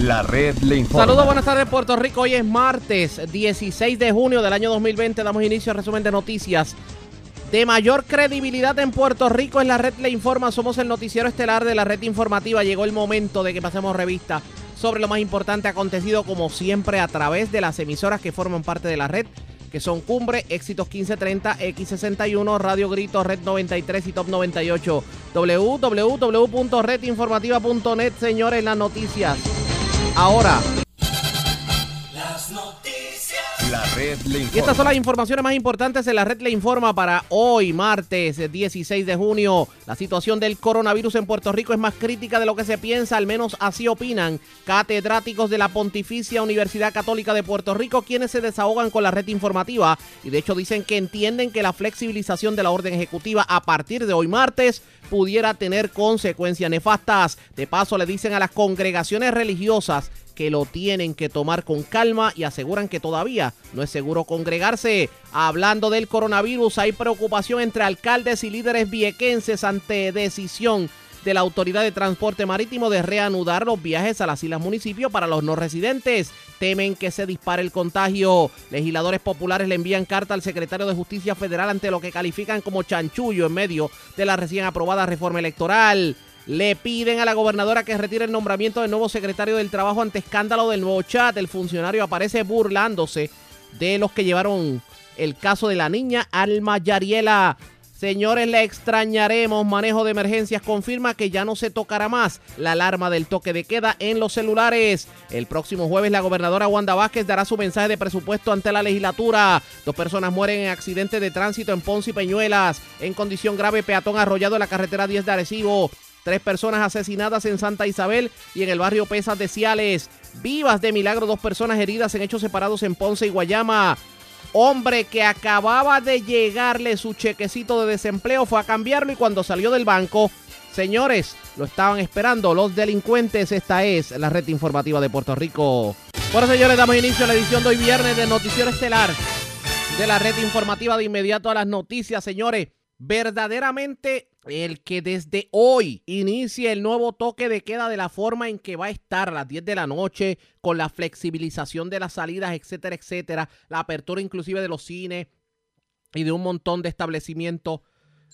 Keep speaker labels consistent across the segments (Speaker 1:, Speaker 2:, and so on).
Speaker 1: La red le informa.
Speaker 2: Saludos, buenas tardes Puerto Rico. Hoy es martes 16 de junio del año 2020. Damos inicio al resumen de noticias de mayor credibilidad en Puerto Rico. En la red le informa. Somos el noticiero estelar de la red informativa. Llegó el momento de que pasemos revista sobre lo más importante acontecido como siempre a través de las emisoras que forman parte de la red que son Cumbre, Éxitos 1530, X61, Radio Grito, Red 93 y Top 98. www.redinformativa.net, señores, las noticias. Ahora.
Speaker 1: La red le informa.
Speaker 2: Y estas son las informaciones más importantes en la red le informa para hoy, martes 16 de junio. La situación del coronavirus en Puerto Rico es más crítica de lo que se piensa, al menos así opinan catedráticos de la Pontificia Universidad Católica de Puerto Rico, quienes se desahogan con la red informativa y de hecho dicen que entienden que la flexibilización de la orden ejecutiva a partir de hoy martes pudiera tener consecuencias nefastas. De paso, le dicen a las congregaciones religiosas que lo tienen que tomar con calma y aseguran que todavía no es seguro congregarse. Hablando del coronavirus, hay preocupación entre alcaldes y líderes viequenses ante decisión de la Autoridad de Transporte Marítimo de reanudar los viajes a las islas municipios para los no residentes. Temen que se dispare el contagio. Legisladores populares le envían carta al secretario de Justicia Federal ante lo que califican como chanchullo en medio de la recién aprobada reforma electoral. Le piden a la gobernadora que retire el nombramiento del nuevo secretario del Trabajo ante escándalo del nuevo chat. El funcionario aparece burlándose de los que llevaron el caso de la niña Alma Yariela. Señores, le extrañaremos. Manejo de emergencias confirma que ya no se tocará más la alarma del toque de queda en los celulares. El próximo jueves la gobernadora Wanda Vázquez dará su mensaje de presupuesto ante la legislatura. Dos personas mueren en accidente de tránsito en Ponce y Peñuelas. En condición grave, peatón arrollado en la carretera 10 de Arecibo. Tres personas asesinadas en Santa Isabel y en el barrio Pesas de Ciales. Vivas de milagro, dos personas heridas en hechos separados en Ponce y Guayama. Hombre que acababa de llegarle su chequecito de desempleo fue a cambiarlo y cuando salió del banco, señores, lo estaban esperando los delincuentes. Esta es la red informativa de Puerto Rico. Bueno, señores, damos inicio a la edición de hoy viernes de Noticiero Estelar de la red informativa de inmediato a las noticias, señores. Verdaderamente el que desde hoy inicie el nuevo toque de queda de la forma en que va a estar a las 10 de la noche, con la flexibilización de las salidas, etcétera, etcétera, la apertura inclusive de los cines y de un montón de establecimientos.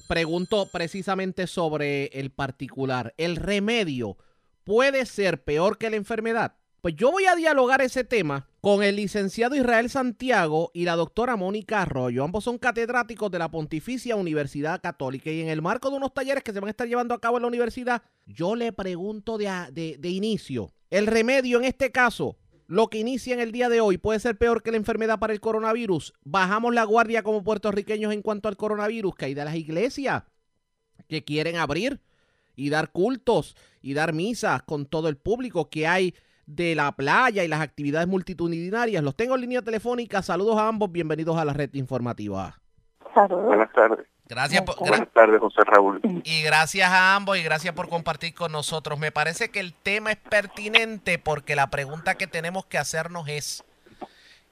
Speaker 2: Pregunto precisamente sobre el particular. ¿El remedio puede ser peor que la enfermedad? Pues yo voy a dialogar ese tema con el licenciado Israel Santiago y la doctora Mónica Arroyo. Ambos son catedráticos de la Pontificia Universidad Católica y en el marco de unos talleres que se van a estar llevando a cabo en la universidad, yo le pregunto de, inicio, ¿el remedio en este caso, lo que inicia en el día de hoy, puede ser peor que la enfermedad para el coronavirus? ¿Bajamos la guardia como puertorriqueños en cuanto al coronavirus? Que hay de las iglesias que quieren abrir y dar cultos y dar misas con todo el público que hay de la playa y las actividades multitudinarias. Los tengo en línea telefónica. Saludos a ambos. Bienvenidos a la red informativa.
Speaker 3: Saludos.
Speaker 4: Buenas tardes.
Speaker 2: Gracias por, gra-
Speaker 4: Buenas tardes, José Raúl.
Speaker 2: y gracias a ambos y gracias por compartir con nosotros. Me parece que el tema es pertinente porque la pregunta que tenemos que hacernos es,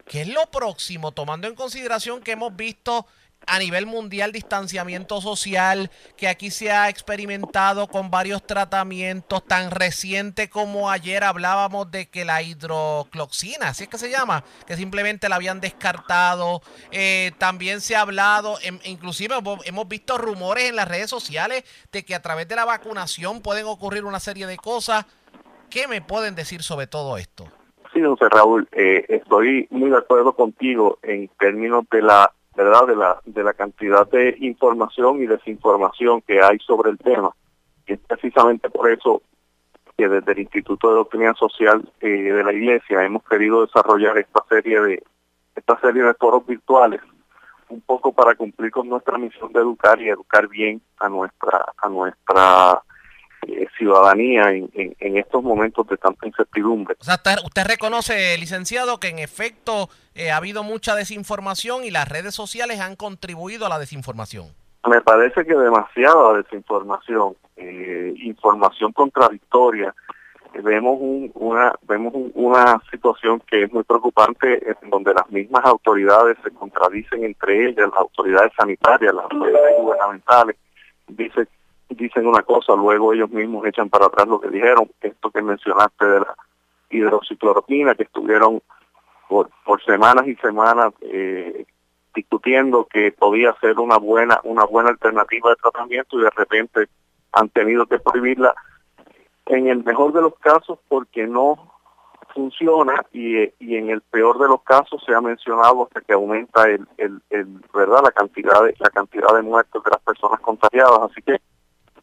Speaker 2: ¿qué es lo próximo? Tomando en consideración que hemos visto a nivel mundial distanciamiento social, que aquí se ha experimentado con varios tratamientos, tan reciente como ayer hablábamos de que la hidrocloxina, así es que se llama, que simplemente la habían descartado. Eh, también se ha hablado, em- inclusive hemos visto rumores en las redes sociales de que a través de la vacunación pueden ocurrir una serie de cosas. ¿Qué me pueden decir sobre todo esto?
Speaker 4: Sí, José Raúl, eh, estoy muy de acuerdo contigo en términos de la verdad de la de la cantidad de información y desinformación que hay sobre el tema. Y es precisamente por eso que desde el Instituto de Doctrina Social eh, de la Iglesia hemos querido desarrollar esta serie de esta serie de foros virtuales un poco para cumplir con nuestra misión de educar y educar bien a nuestra a nuestra eh, ciudadanía en, en, en estos momentos de tanta incertidumbre.
Speaker 2: O sea, usted, reconoce, licenciado, que en efecto eh, ha habido mucha desinformación y las redes sociales han contribuido a la desinformación.
Speaker 4: Me parece que demasiada desinformación, eh, información contradictoria. Vemos un, una vemos un- una situación que es muy preocupante en donde las mismas autoridades se contradicen entre ellas, las autoridades sanitarias, las autoridades gubernamentales, dicen dicen una cosa, luego ellos mismos echan para atrás lo que dijeron, esto que mencionaste de la hidroxicloroquina que estuvieron por, semanas y semanas eh, discutiendo que podía ser una buena una buena alternativa de tratamiento y de repente han tenido que prohibirla. En el mejor de los casos porque no funciona y, y en el peor de los casos se ha mencionado hasta que aumenta el, el, el, verdad la cantidad de la cantidad de muertos de las personas contagiadas. Así que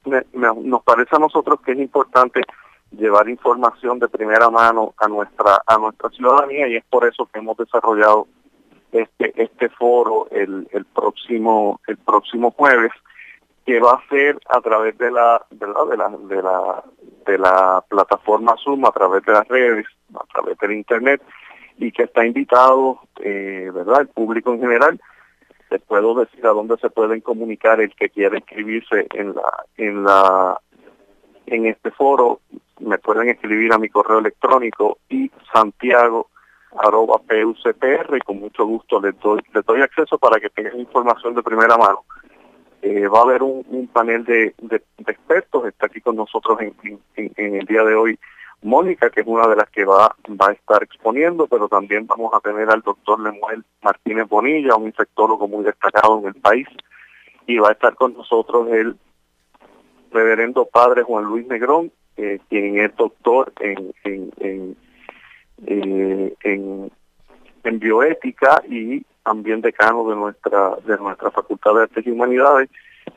Speaker 4: nos parece a nosotros que es importante llevar información de primera mano a nuestra a nuestra ciudadanía y es por eso que hemos desarrollado este este foro el, el próximo el próximo jueves que va a ser a través de la verdad de la de la de la plataforma Zoom a través de las redes a través del internet y que está invitado eh, verdad el público en general les puedo decir a dónde se pueden comunicar el que quiera inscribirse en la en la en este foro me pueden escribir a mi correo electrónico y santiago arroba pucpr y con mucho gusto les doy, les doy acceso para que tengan información de primera mano. Eh, va a haber un, panel de, de, expertos, está aquí con nosotros en, en, el día de hoy Mónica, que es una de las que va, va a estar exponiendo, pero también vamos a tener al doctor Lemuel Martínez Bonilla, un infectólogo muy destacado en el país, y va a estar con nosotros el reverendo padre Juan Luis Negrón, eh, quien es doctor en, en, eh, en, en bioética y también decano de nuestra de nuestra Facultad de Artes y Humanidades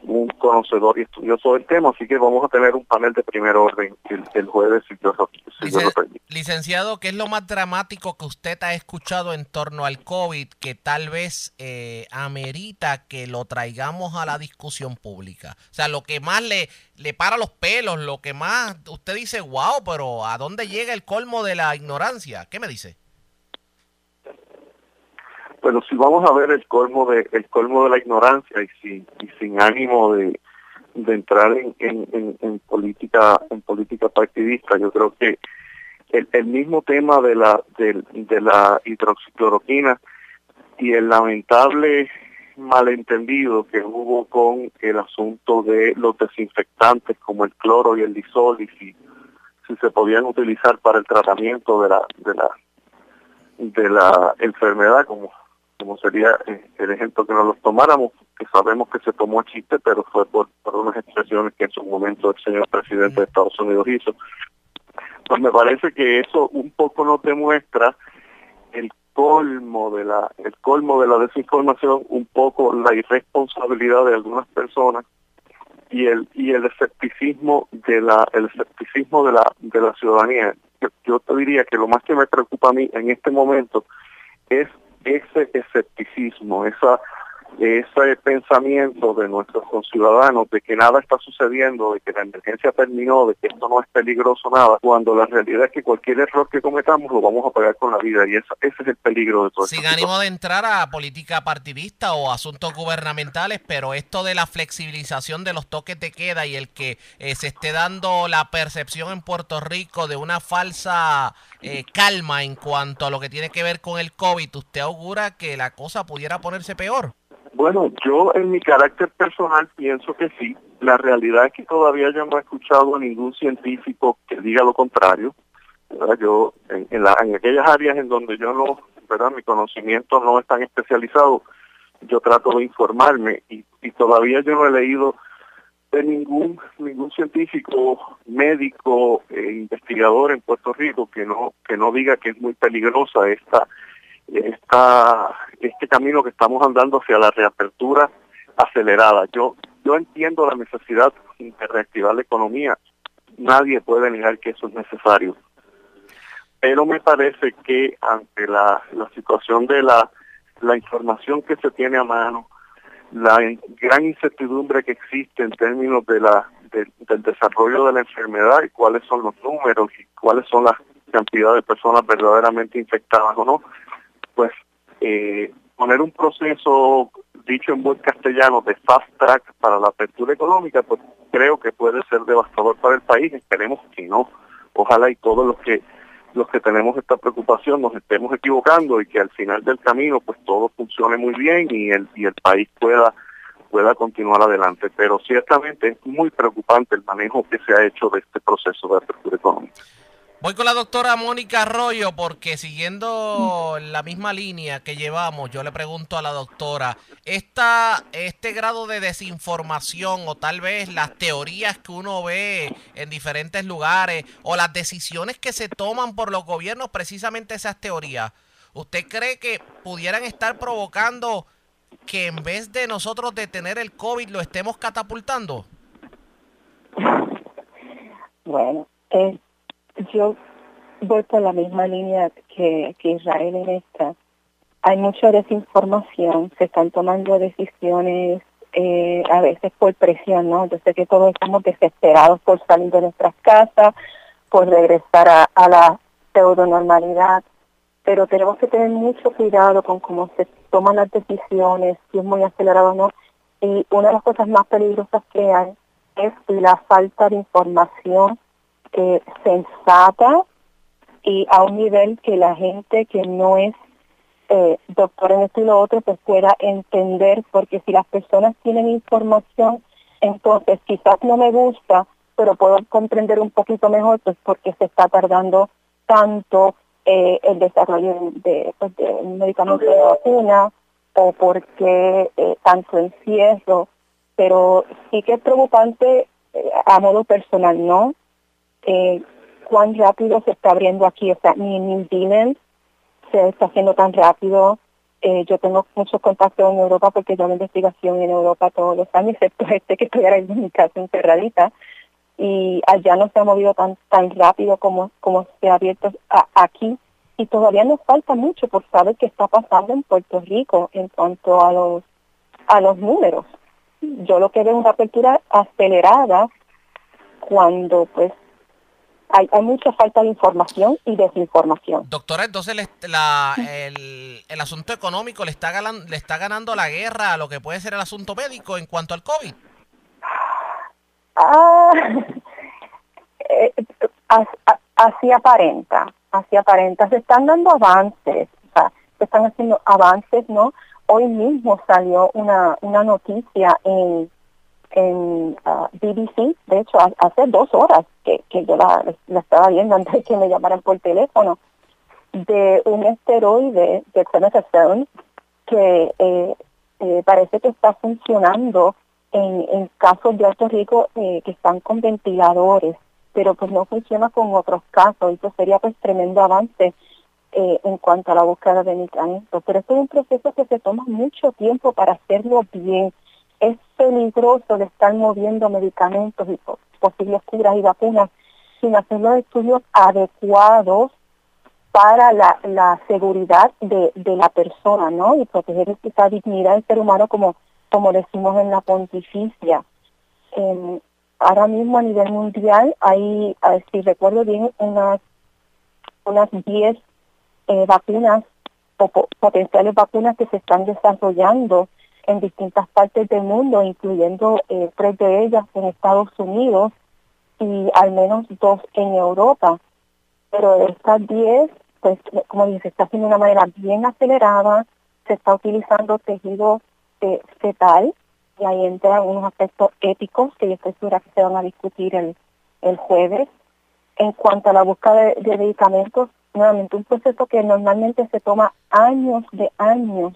Speaker 4: un conocedor y estudioso del tema, así que vamos a tener un panel de primer orden el, jueves, si Dios, si Dios lo.
Speaker 2: Licenciado, ¿qué es lo más dramático que usted ha escuchado en torno al COVID que tal vez eh, amerita que lo traigamos a la discusión pública? O sea, lo que más le, le para los pelos, lo que más usted dice, wow, pero ¿a dónde llega el colmo de la ignorancia? ¿Qué me dice?
Speaker 4: Bueno, si vamos a ver el colmo de el colmo de la ignorancia y sin y sin ánimo de, entrar en, política en política partidista, yo creo que el, mismo tema de la de la hidroxicloroquina y el lamentable malentendido que hubo con el asunto de los desinfectantes como el cloro y el disol y si, si se podían utilizar para el tratamiento de la de la de la enfermedad como como sería eh, el ejemplo que nos los tomáramos, que sabemos que se tomó chiste, pero fue por, por unas expresiones que en su momento el señor presidente de Estados Unidos hizo. Pues me parece que eso un poco nos demuestra el colmo de la el colmo de la desinformación, un poco la irresponsabilidad de algunas personas y el y el escepticismo de la el escepticismo de la de la ciudadanía. Yo, yo te diría que lo más que me preocupa a mí en este momento es ese escepticismo, esa ese pensamiento de nuestros conciudadanos de que nada está sucediendo, de que la emergencia terminó, de que esto no es peligroso nada, cuando la realidad es que cualquier error que cometamos lo vamos a pagar con la vida y ese, ese es el peligro de todo
Speaker 2: Sin ánimo de entrar a política partidista o asuntos gubernamentales, pero esto de la flexibilización de los toques de queda y el que eh, se esté dando la percepción en Puerto Rico de una falsa eh, calma en cuanto a lo que tiene que ver con el COVID, ¿usted augura que la cosa pudiera ponerse peor?
Speaker 4: Bueno, yo en mi carácter personal pienso que sí. La realidad es que todavía yo no he escuchado a ningún científico que diga lo contrario. Yo en, en, la, en aquellas áreas en donde yo no, verdad, mi conocimiento no es tan especializado, yo trato de informarme y, y todavía yo no he leído de ningún ningún científico, médico, eh, investigador en Puerto Rico que no que no diga que es muy peligrosa esta esta, este camino que estamos andando hacia la reapertura acelerada. Yo, yo entiendo la necesidad de reactivar la economía. Nadie puede negar que eso es necesario. Pero me parece que ante la, la situación de la, la información que se tiene a mano, la gran incertidumbre que existe en términos de la de, del desarrollo de la enfermedad y cuáles son los números y cuáles son las cantidades de personas verdaderamente infectadas o no, pues eh, poner un proceso dicho en buen castellano de fast track para la apertura económica, pues creo que puede ser devastador para el país. Esperemos que no. Ojalá y todos los que los que tenemos esta preocupación nos estemos equivocando y que al final del camino pues todo funcione muy bien y el y el país pueda pueda continuar adelante. Pero ciertamente es muy preocupante el manejo que se ha hecho de este proceso de apertura económica.
Speaker 2: Voy con la doctora Mónica Arroyo porque siguiendo la misma línea que llevamos, yo le pregunto a la doctora, esta, este grado de desinformación o tal vez las teorías que uno ve en diferentes lugares o las decisiones que se toman por los gobiernos, precisamente esas teorías, ¿usted cree que pudieran estar provocando que en vez de nosotros detener el COVID lo estemos catapultando?
Speaker 3: Bueno, eh, yo voy por la misma línea que, Israel en esta. Hay mucha desinformación, se están tomando decisiones eh, a veces por presión, ¿no? Yo sé que todos estamos desesperados por salir de nuestras casas, por regresar a, a la pseudo normalidad, pero tenemos que tener mucho cuidado con cómo se toman las decisiones, si es muy acelerado o no. Y una de las cosas más peligrosas que hay es la falta de información eh, sensata y a un nivel que la gente que no es eh, doctor en esto y lo otro pues pueda entender, porque si las personas tienen información, entonces quizás no me gusta, pero puedo comprender un poquito mejor pues porque se está tardando tanto eh, el desarrollo de, pues, de un medicamento de vacuna o porque eh, tanto encierro, pero sí que es preocupante eh, a modo personal, ¿no? Eh, cuán rápido se está abriendo aquí. O sea, ni New Zealand se está haciendo tan rápido. Eh, yo tengo muchos contactos en Europa porque yo hago investigación en Europa todos los años, excepto este que estoy ahora en mi casa encerradita. Y allá no se ha movido tan tan rápido como, como se ha abierto aquí. Y todavía nos falta mucho por saber qué está pasando en Puerto Rico en cuanto a los, a los números. Yo lo que veo es una apertura acelerada cuando pues hay, mucha falta de información y desinformación.
Speaker 2: Doctora, entonces la, el, el, asunto económico le está, ganando, le está ganando la guerra a lo que puede ser el asunto médico en cuanto al COVID.
Speaker 3: Ah, eh, así aparenta, así aparenta. Se están dando avances, o sea, se están haciendo avances, ¿no? Hoy mismo salió una, una noticia en en uh, BBC, de hecho, hace dos horas que, que yo la, estaba viendo antes de que me llamaran por teléfono, de un esteroide de clomazone que eh, eh, parece que está funcionando en, casos de alto riesgo eh, que están con ventiladores, pero pues no funciona con otros casos, y eso sería pues tremendo avance eh, en cuanto a la búsqueda de medicamentos. Pero esto es un proceso que se toma mucho tiempo para hacerlo bien es peligroso de estar moviendo medicamentos y posibles curas y vacunas sin hacer los estudios adecuados para la, seguridad de, la persona, ¿no? Y proteger esa dignidad del ser humano como, decimos en la pontificia. ahora mismo a nivel mundial hay, si recuerdo bien, unas unas 10 eh, vacunas o potenciales vacunas que se están desarrollando en distintas partes del mundo, incluyendo eh, tres de ellas en Estados Unidos y al menos dos en Europa. Pero de estas diez, pues como dice, se está haciendo de una manera bien acelerada, se está utilizando tejido fetal y ahí entran unos aspectos éticos que yo estoy segura que se van a discutir el, el jueves. En cuanto a la búsqueda de medicamentos, nuevamente un proceso que normalmente se toma años de años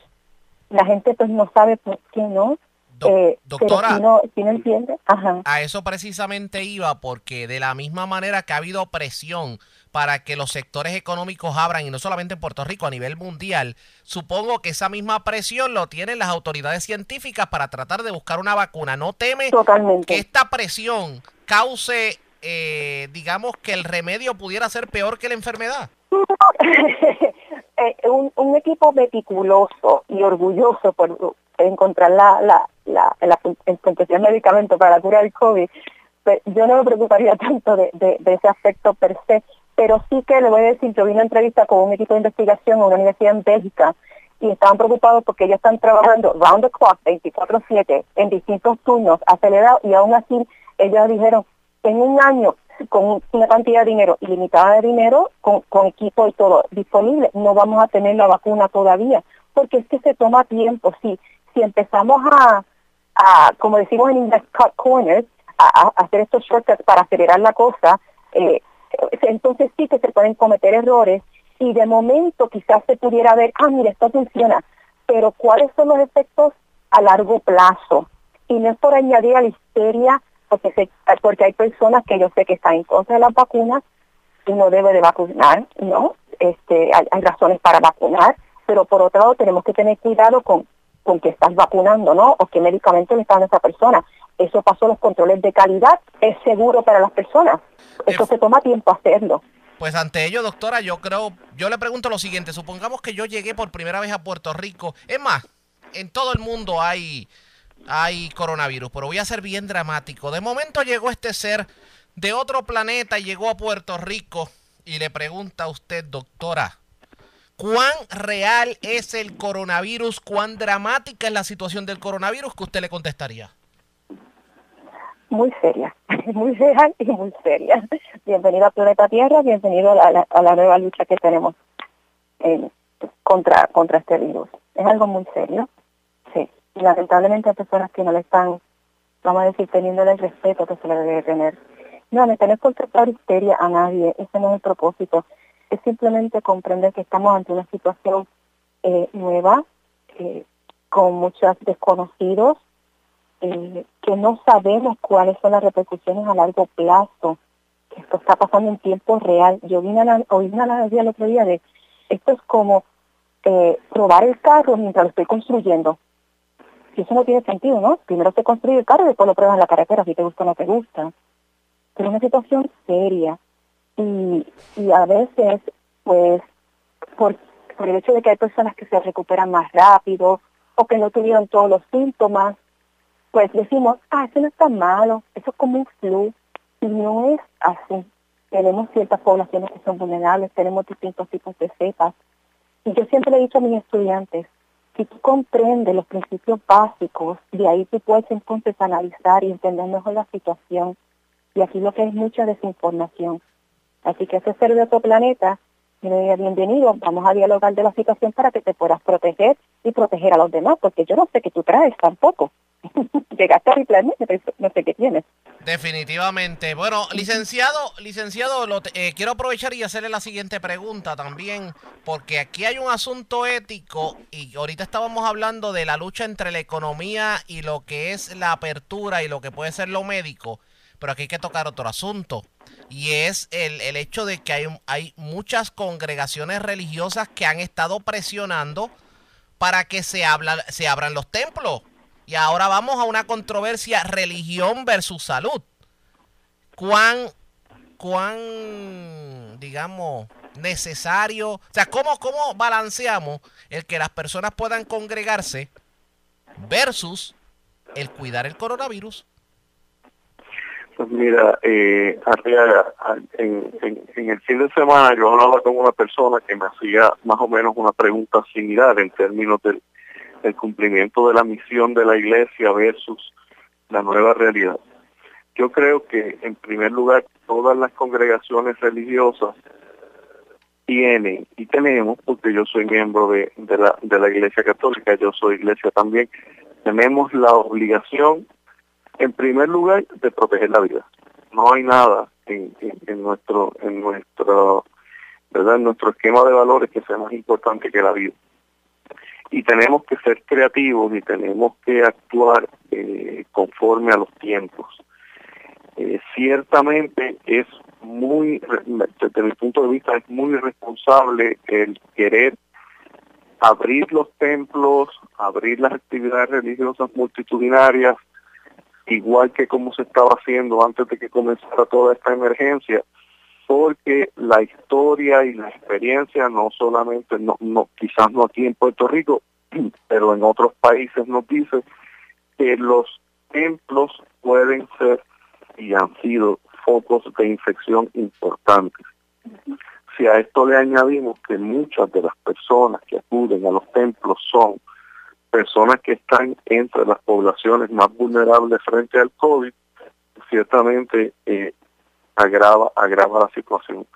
Speaker 3: la gente pues no sabe por qué no.
Speaker 2: Eh, doctora,
Speaker 3: si no, si no entiende, ajá.
Speaker 2: a eso precisamente iba porque de la misma manera que ha habido presión para que los sectores económicos abran y no solamente en Puerto Rico, a nivel mundial, supongo que esa misma presión lo tienen las autoridades científicas para tratar de buscar una vacuna. ¿No teme
Speaker 3: Totalmente.
Speaker 2: que esta presión cause, eh, digamos, que el remedio pudiera ser peor que la enfermedad?
Speaker 3: Eh, un, un, equipo meticuloso y orgulloso por encontrar la, la, la, potencial medicamento para la cura del COVID, pues, yo no me preocuparía tanto de, ese aspecto per se, pero sí que le voy a decir, yo vi una entrevista con un equipo de investigación en una universidad en Bélgica y estaban preocupados porque ellos están trabajando round the clock, 24/7, en distintos turnos, acelerados, y aún así ellos dijeron, en un año con una cantidad de dinero ilimitada de dinero, con, con equipo y todo disponible, no vamos a tener la vacuna todavía, porque es que se toma tiempo. Si, si empezamos a, a como decimos en inglés, cut corners, a, hacer estos shortcuts para acelerar la cosa, eh, entonces sí que se pueden cometer errores y de momento quizás se pudiera ver, ah, mira, esto funciona, pero ¿cuáles son los efectos a largo plazo? Y no es por añadir a la histeria, porque, porque hay personas que yo sé que están en contra de las vacunas y no debe de vacunar, ¿no? Este, hay, razones para vacunar, pero por otro lado tenemos que tener cuidado con, con que estás vacunando, ¿no? O qué medicamento le está dando a esa persona. Eso pasó los controles de calidad, es seguro para las personas. Eso se toma tiempo hacerlo.
Speaker 2: Pues ante ello, doctora, yo creo, yo le pregunto lo siguiente, supongamos que yo llegué por primera vez a Puerto Rico, es más, en todo el mundo hay, hay coronavirus, pero voy a ser bien dramático. De momento llegó este ser de otro planeta llegó a Puerto Rico y le pregunta a usted, doctora, ¿cuán real es el coronavirus? ¿Cuán dramática es la situación del coronavirus? que usted le contestaría?
Speaker 3: muy seria, muy real y muy seria. Bienvenido a Planeta Tierra, bienvenido a la, nueva lucha que tenemos contra, contra este virus. Es algo muy serio. Lamentablemente hay personas que no le están, vamos a decir, teniendo el respeto que se le debe tener. No, no es contratar histeria a nadie, ese no es el propósito. Es simplemente comprender que estamos ante una situación eh, nueva, eh, con muchos desconocidos, eh, que no sabemos cuáles son las repercusiones a largo plazo, que esto está pasando en tiempo real. Yo vine a la, oí una analogía el otro día de, esto es como eh, probar el carro mientras lo estoy construyendo. Y eso no tiene sentido, ¿no? Primero se construye el carro y después lo pruebas en la carretera si te gusta o no te gusta. Pero es una situación seria. Y, y a veces, pues, por, por el hecho de que hay personas que se recuperan más rápido o que no tuvieron todos los síntomas, pues decimos, ah, eso no está malo, eso es como un flu. Y no es así. Tenemos ciertas poblaciones que son vulnerables, tenemos distintos tipos de cepas. Y yo siempre le he dicho a mis estudiantes, si tú comprendes los principios básicos, de ahí tú puedes entonces analizar y entender mejor la situación. Y aquí lo que es mucha desinformación. Así que ese ser de otro planeta, bienvenido, vamos a dialogar de la situación para que te puedas proteger y proteger a los demás, porque yo no sé qué tú traes tampoco. Llegaste a mi planeta, no sé qué tienes.
Speaker 2: Definitivamente. Bueno, licenciado, licenciado, lo eh, quiero aprovechar y hacerle la siguiente pregunta también, porque aquí hay un asunto ético y ahorita estábamos hablando de la lucha entre la economía y lo que es la apertura y lo que puede ser lo médico, pero aquí hay que tocar otro asunto y es el, el hecho de que hay, hay muchas congregaciones religiosas que han estado presionando para que se, habla, se abran los templos. Y ahora vamos a una controversia religión versus salud. ¿Cuán, cuán, digamos, necesario? O sea, ¿cómo, ¿cómo balanceamos el que las personas puedan congregarse versus el cuidar el coronavirus?
Speaker 4: Pues mira, eh, en, en, el fin de semana yo hablaba con una persona que me hacía más o menos una pregunta similar en términos del el cumplimiento de la misión de la iglesia versus la nueva realidad. Yo creo que, en primer lugar, todas las congregaciones religiosas tienen y tenemos, porque yo soy miembro de, de, la, de la Iglesia Católica, yo soy iglesia también, tenemos la obligación, en primer lugar, de proteger la vida. No hay nada en, en, nuestro en nuestro verdad en nuestro esquema de valores que sea más importante que la vida y tenemos que ser creativos y tenemos que actuar eh, conforme a los tiempos. Eh, ciertamente es muy, desde mi punto de vista, es muy responsable el querer abrir los templos, abrir las actividades religiosas multitudinarias, igual que como se estaba haciendo antes de que comenzara toda esta emergencia, porque la historia y la experiencia no solamente, no, no quizás no aquí en Puerto Rico, pero en otros países nos dice que los templos pueden ser y han sido focos de infección importantes. Si a esto le añadimos que muchas de las personas que acuden a los templos son personas que están entre las poblaciones más vulnerables frente al COVID, ciertamente eh, agrava agrava la situación.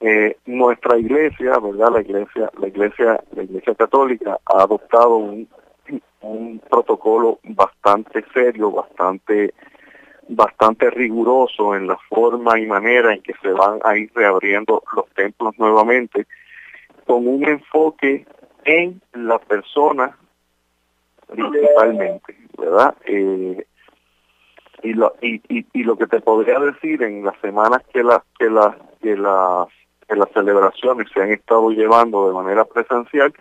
Speaker 4: Eh, nuestra iglesia, verdad, la iglesia, la iglesia, la iglesia católica ha adoptado un, protocolo bastante serio, bastante bastante riguroso en la forma y manera en que se van a ir reabriendo los templos nuevamente, con un enfoque en la persona principalmente, ¿verdad? Eh, y lo y, y, lo que te podría decir en las semanas que las que las que las que las celebraciones se han estado llevando de manera presencial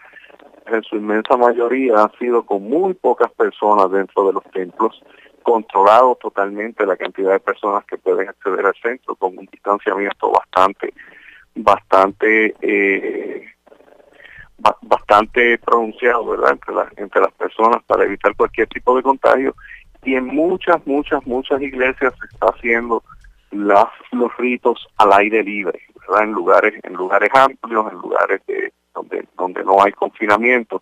Speaker 4: en su inmensa mayoría han sido con muy pocas personas dentro de los templos controlado totalmente la cantidad de personas que pueden acceder al centro con un distanciamiento bastante bastante eh, bastante pronunciado verdad entre las entre las personas para evitar cualquier tipo de contagio y en muchas muchas muchas iglesias se está haciendo las los ritos al aire libre verdad en lugares en lugares amplios en lugares de, donde donde no hay confinamiento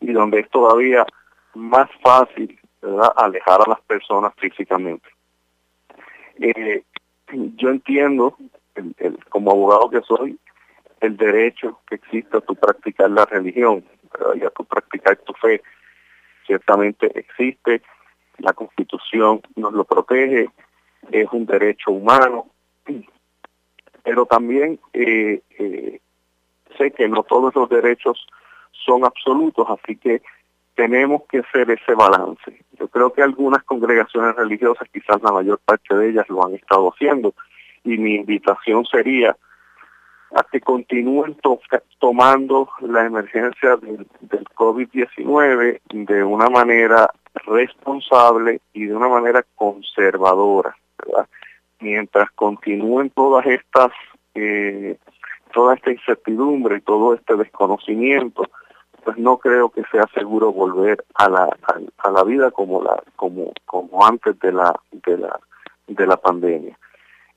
Speaker 4: y donde es todavía más fácil ¿verdad? alejar a las personas físicamente. Eh, yo entiendo, como abogado que soy, el derecho que existe a tu practicar la religión y a tu practicar tu fe. Ciertamente existe, la constitución nos lo protege, es un derecho humano, pero también eh, eh, sé que no todos los derechos son absolutos, así que tenemos que hacer ese balance. Yo creo que algunas congregaciones religiosas, quizás la mayor parte de ellas lo han estado haciendo, y mi invitación sería a que continúen tomando la emergencia del, del COVID-19 de una manera responsable y de una manera conservadora. Mientras continúen todas estas, eh, toda esta incertidumbre y todo este desconocimiento, pues no creo que sea seguro volver a la a, la vida como la como como antes de la de la de la pandemia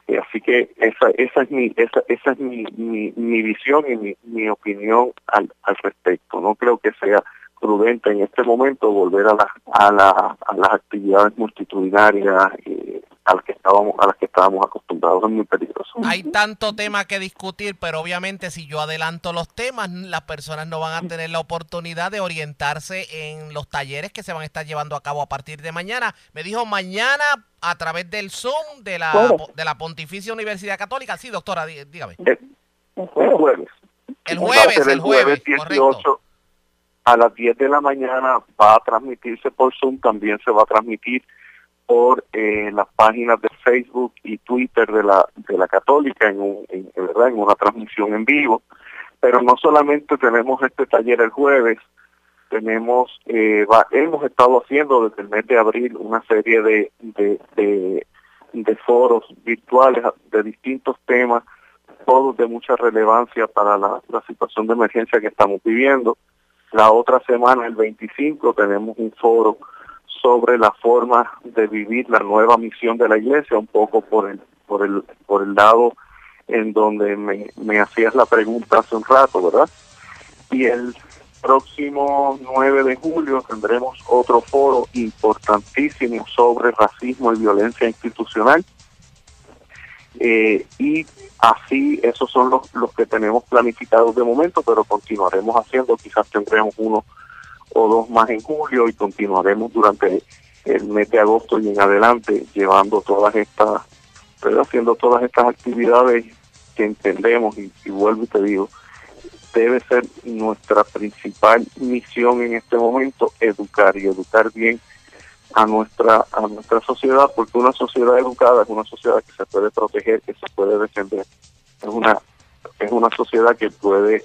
Speaker 4: eh, así que esa esa es mi esa esa es mi, mi visión y mi, mi opinión al, al respecto no creo que sea prudente en este momento volver a, la, a, la, a las actividades multitudinarias eh, a las que estábamos a las que estábamos acostumbrados es muy peligroso.
Speaker 2: Hay tanto tema que discutir, pero obviamente si yo adelanto los temas, las personas no van a tener la oportunidad de orientarse en los talleres que se van a estar llevando a cabo a partir de mañana. Me dijo mañana a través del Zoom de la de la Pontificia Universidad Católica. Sí, doctora, dígame.
Speaker 4: El, jueves.
Speaker 2: El jueves, el jueves,
Speaker 4: correcto a las 10 de la mañana va a transmitirse por Zoom, también se va a transmitir por eh, las páginas de Facebook y Twitter de la de la Católica en, un, verdad en una transmisión en vivo. Pero no solamente tenemos este taller el jueves tenemos eh, hemos estado haciendo desde el mes de abril una serie de de, de, de foros virtuales de distintos temas todos de mucha relevancia para la, la situación de emergencia que estamos viviendo la otra semana, el 25, tenemos un foro sobre la forma de vivir la nueva misión de la iglesia, un poco por el, por el, por el lado en donde me, me hacías la pregunta hace un rato, ¿verdad? Y el próximo 9 de julio tendremos otro foro importantísimo sobre racismo y violencia institucional. Eh, y Así, esos son los, los que tenemos planificados de momento, pero continuaremos haciendo, quizás tendremos uno o dos más en julio y continuaremos durante el mes de agosto y en adelante llevando todas estas, pero haciendo todas estas actividades que entendemos. Y, y vuelvo y te digo, debe ser nuestra principal misión en este momento, educar y educar bien a nuestra a nuestra sociedad porque una sociedad educada es una sociedad que se puede proteger que se puede defender es una es una sociedad que puede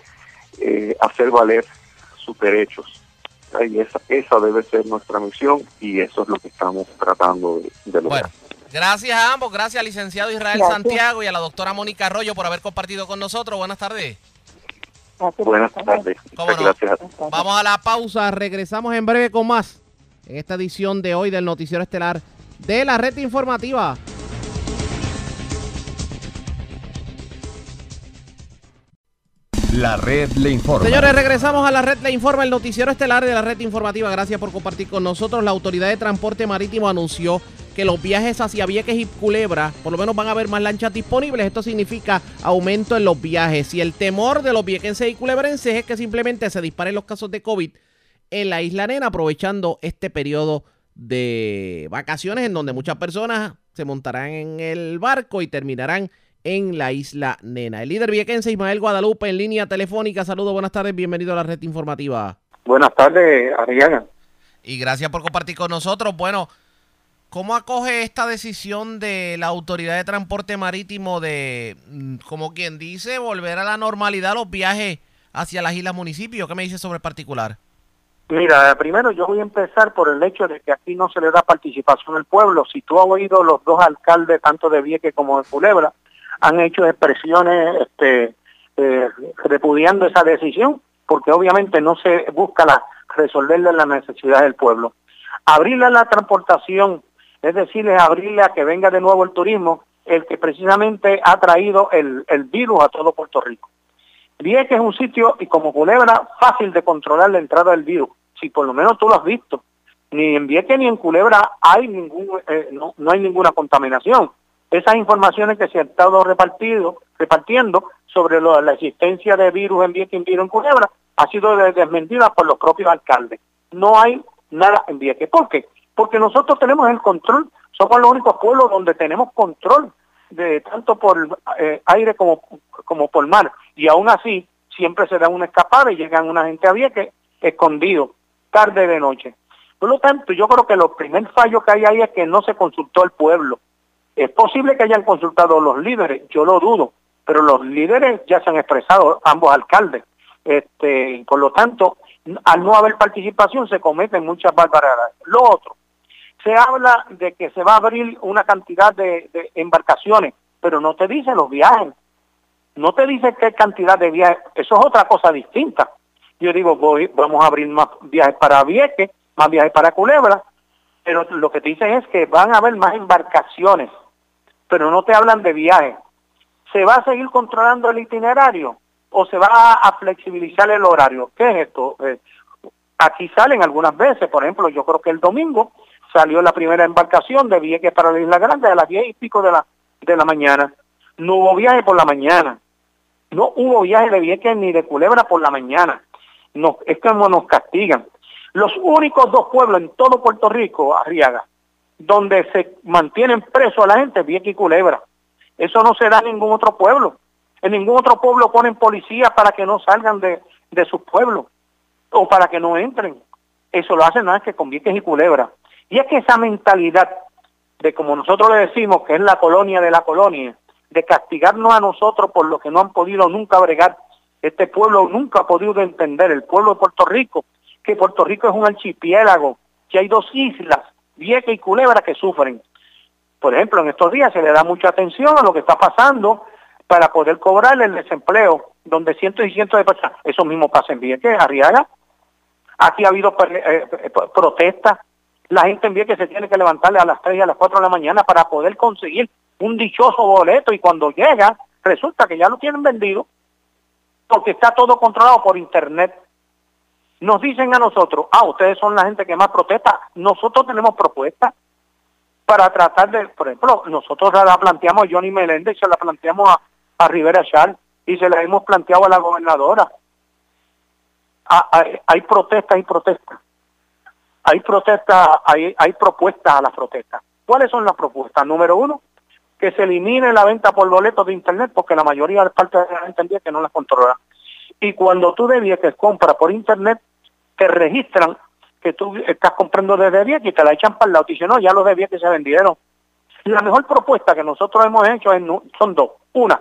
Speaker 4: eh, hacer valer sus derechos y esa esa debe ser nuestra misión y eso es lo que estamos tratando de, lograr
Speaker 2: Gracias a ambos, gracias al licenciado Israel Santiago y a la doctora Mónica Arroyo por haber compartido con nosotros. Buenas tardes.
Speaker 4: Buenas tardes. Gracias.
Speaker 2: Vamos a la pausa, regresamos en breve con más en esta edición de hoy del Noticiero Estelar de la Red Informativa.
Speaker 5: La red le informa.
Speaker 2: Señores, regresamos a la red le informa, el noticiero estelar de la red informativa. Gracias por compartir con nosotros. La Autoridad de Transporte Marítimo anunció que los viajes hacia Vieques y Culebra, por lo menos van a haber más lanchas disponibles. Esto significa aumento en los viajes. Y el temor de los viequenses y culebrenses es que simplemente se disparen los casos de COVID en la isla Nena, aprovechando este periodo de vacaciones en donde muchas personas se montarán en el barco y terminarán en la isla Nena. El líder viequense Ismael Guadalupe en línea telefónica. Saludos, buenas tardes, bienvenido a la red informativa.
Speaker 6: Buenas tardes, Ariana.
Speaker 2: Y gracias por compartir con nosotros. Bueno, ¿cómo acoge esta decisión de la Autoridad de Transporte Marítimo de, mm, como quien dice, volver a la normalidad los viajes hacia las islas municipios? ¿Qué me dice sobre el particular?
Speaker 6: Mira, primero yo voy a empezar por el hecho de que aquí no se le da participación al pueblo. Si tú has oído los dos alcaldes, tanto de Vieques como de Culebra, han hecho expresiones este, eh, repudiando esa decisión, porque obviamente no se busca la, resolverle la necesidad del pueblo. Abrirle a la transportación, es decir, abrirle a que venga de nuevo el turismo, el que precisamente ha traído el, el virus a todo Puerto Rico. Vieques es un sitio, y como Culebra, fácil de controlar la entrada del virus, si por lo menos tú lo has visto. Ni en Vieques ni en Culebra hay ningún, eh, no, no hay ninguna contaminación esas informaciones que se han estado repartido, repartiendo sobre la existencia de virus en Vieques y virus en Culebra ha sido desmentida por los propios alcaldes. No hay nada en Vieques. ¿Por qué? Porque nosotros tenemos el control, somos los únicos pueblos donde tenemos control de tanto por eh, aire como, como por mar. Y aún así, siempre se da una escapada y llegan una gente a Vieques escondido, tarde de noche. Por lo tanto, yo creo que lo primer fallo que hay ahí es que no se consultó al pueblo. Es posible que hayan consultado los líderes, yo lo dudo, pero los líderes ya se han expresado, ambos alcaldes. Este, por lo tanto, al no haber participación se cometen muchas barbaridades. Lo otro, se habla de que se va a abrir una cantidad de, embarcaciones, pero no te dice los viajes, no te dice qué cantidad de viajes, eso es otra cosa distinta. Yo digo, voy, vamos a abrir más viajes para Vieques, más viajes para Culebra, pero lo que te dicen es que van a haber más embarcaciones pero no te hablan de viaje. ¿Se va a seguir controlando el itinerario o se va a, flexibilizar el horario? ¿Qué es esto? Eh, aquí salen algunas veces, por ejemplo, yo creo que el domingo salió la primera embarcación de Vieques para la Isla Grande a las diez y pico de la, de la mañana. No hubo viaje por la mañana. No hubo viaje de Vieques ni de Culebra por la mañana. No, es como nos castigan. Los únicos dos pueblos en todo Puerto Rico, Arriaga, donde se mantienen presos a la gente, Vieques y Culebra. Eso no se da en ningún otro pueblo. En ningún otro pueblo ponen policías para que no salgan de, de sus pueblos o para que no entren. Eso lo hacen nada más que con Vieques y Culebra. Y es que esa mentalidad de como nosotros le decimos que es la colonia de la colonia, de castigarnos a nosotros por lo que no han podido nunca bregar. Este pueblo nunca ha podido entender, el pueblo de Puerto Rico, que Puerto Rico es un archipiélago, que hay dos islas Vieques y Culebra que sufren. Por ejemplo, en estos días se le da mucha atención a lo que está pasando para poder cobrar el desempleo, donde cientos y cientos de personas, eso mismo pasa en Vieques, Arriaga. Aquí ha habido eh, eh, protestas. La gente en Vieques se tiene que levantarle a las 3 y a las 4 de la mañana para poder conseguir un dichoso boleto y cuando llega resulta que ya lo tienen vendido porque está todo controlado por internet nos dicen a nosotros, ah, ustedes son la gente que más protesta, nosotros tenemos propuestas para tratar de, por ejemplo, nosotros la planteamos a Johnny Meléndez, se la planteamos a, a Rivera Char y se la hemos planteado a la gobernadora. Hay, hay protestas y protestas. Hay protestas, hay, hay propuestas a las protestas. ¿Cuáles son las propuestas? Número uno, que se elimine la venta por boletos de internet porque la mayoría de parte de la gente entendía que no las controla. Y cuando tú debías que compra por internet, te registran que tú estás comprando desde Vieques y te la echan para el lado. Y dicen, no, ya los de que se vendieron. La mejor propuesta que nosotros hemos hecho son dos. Una,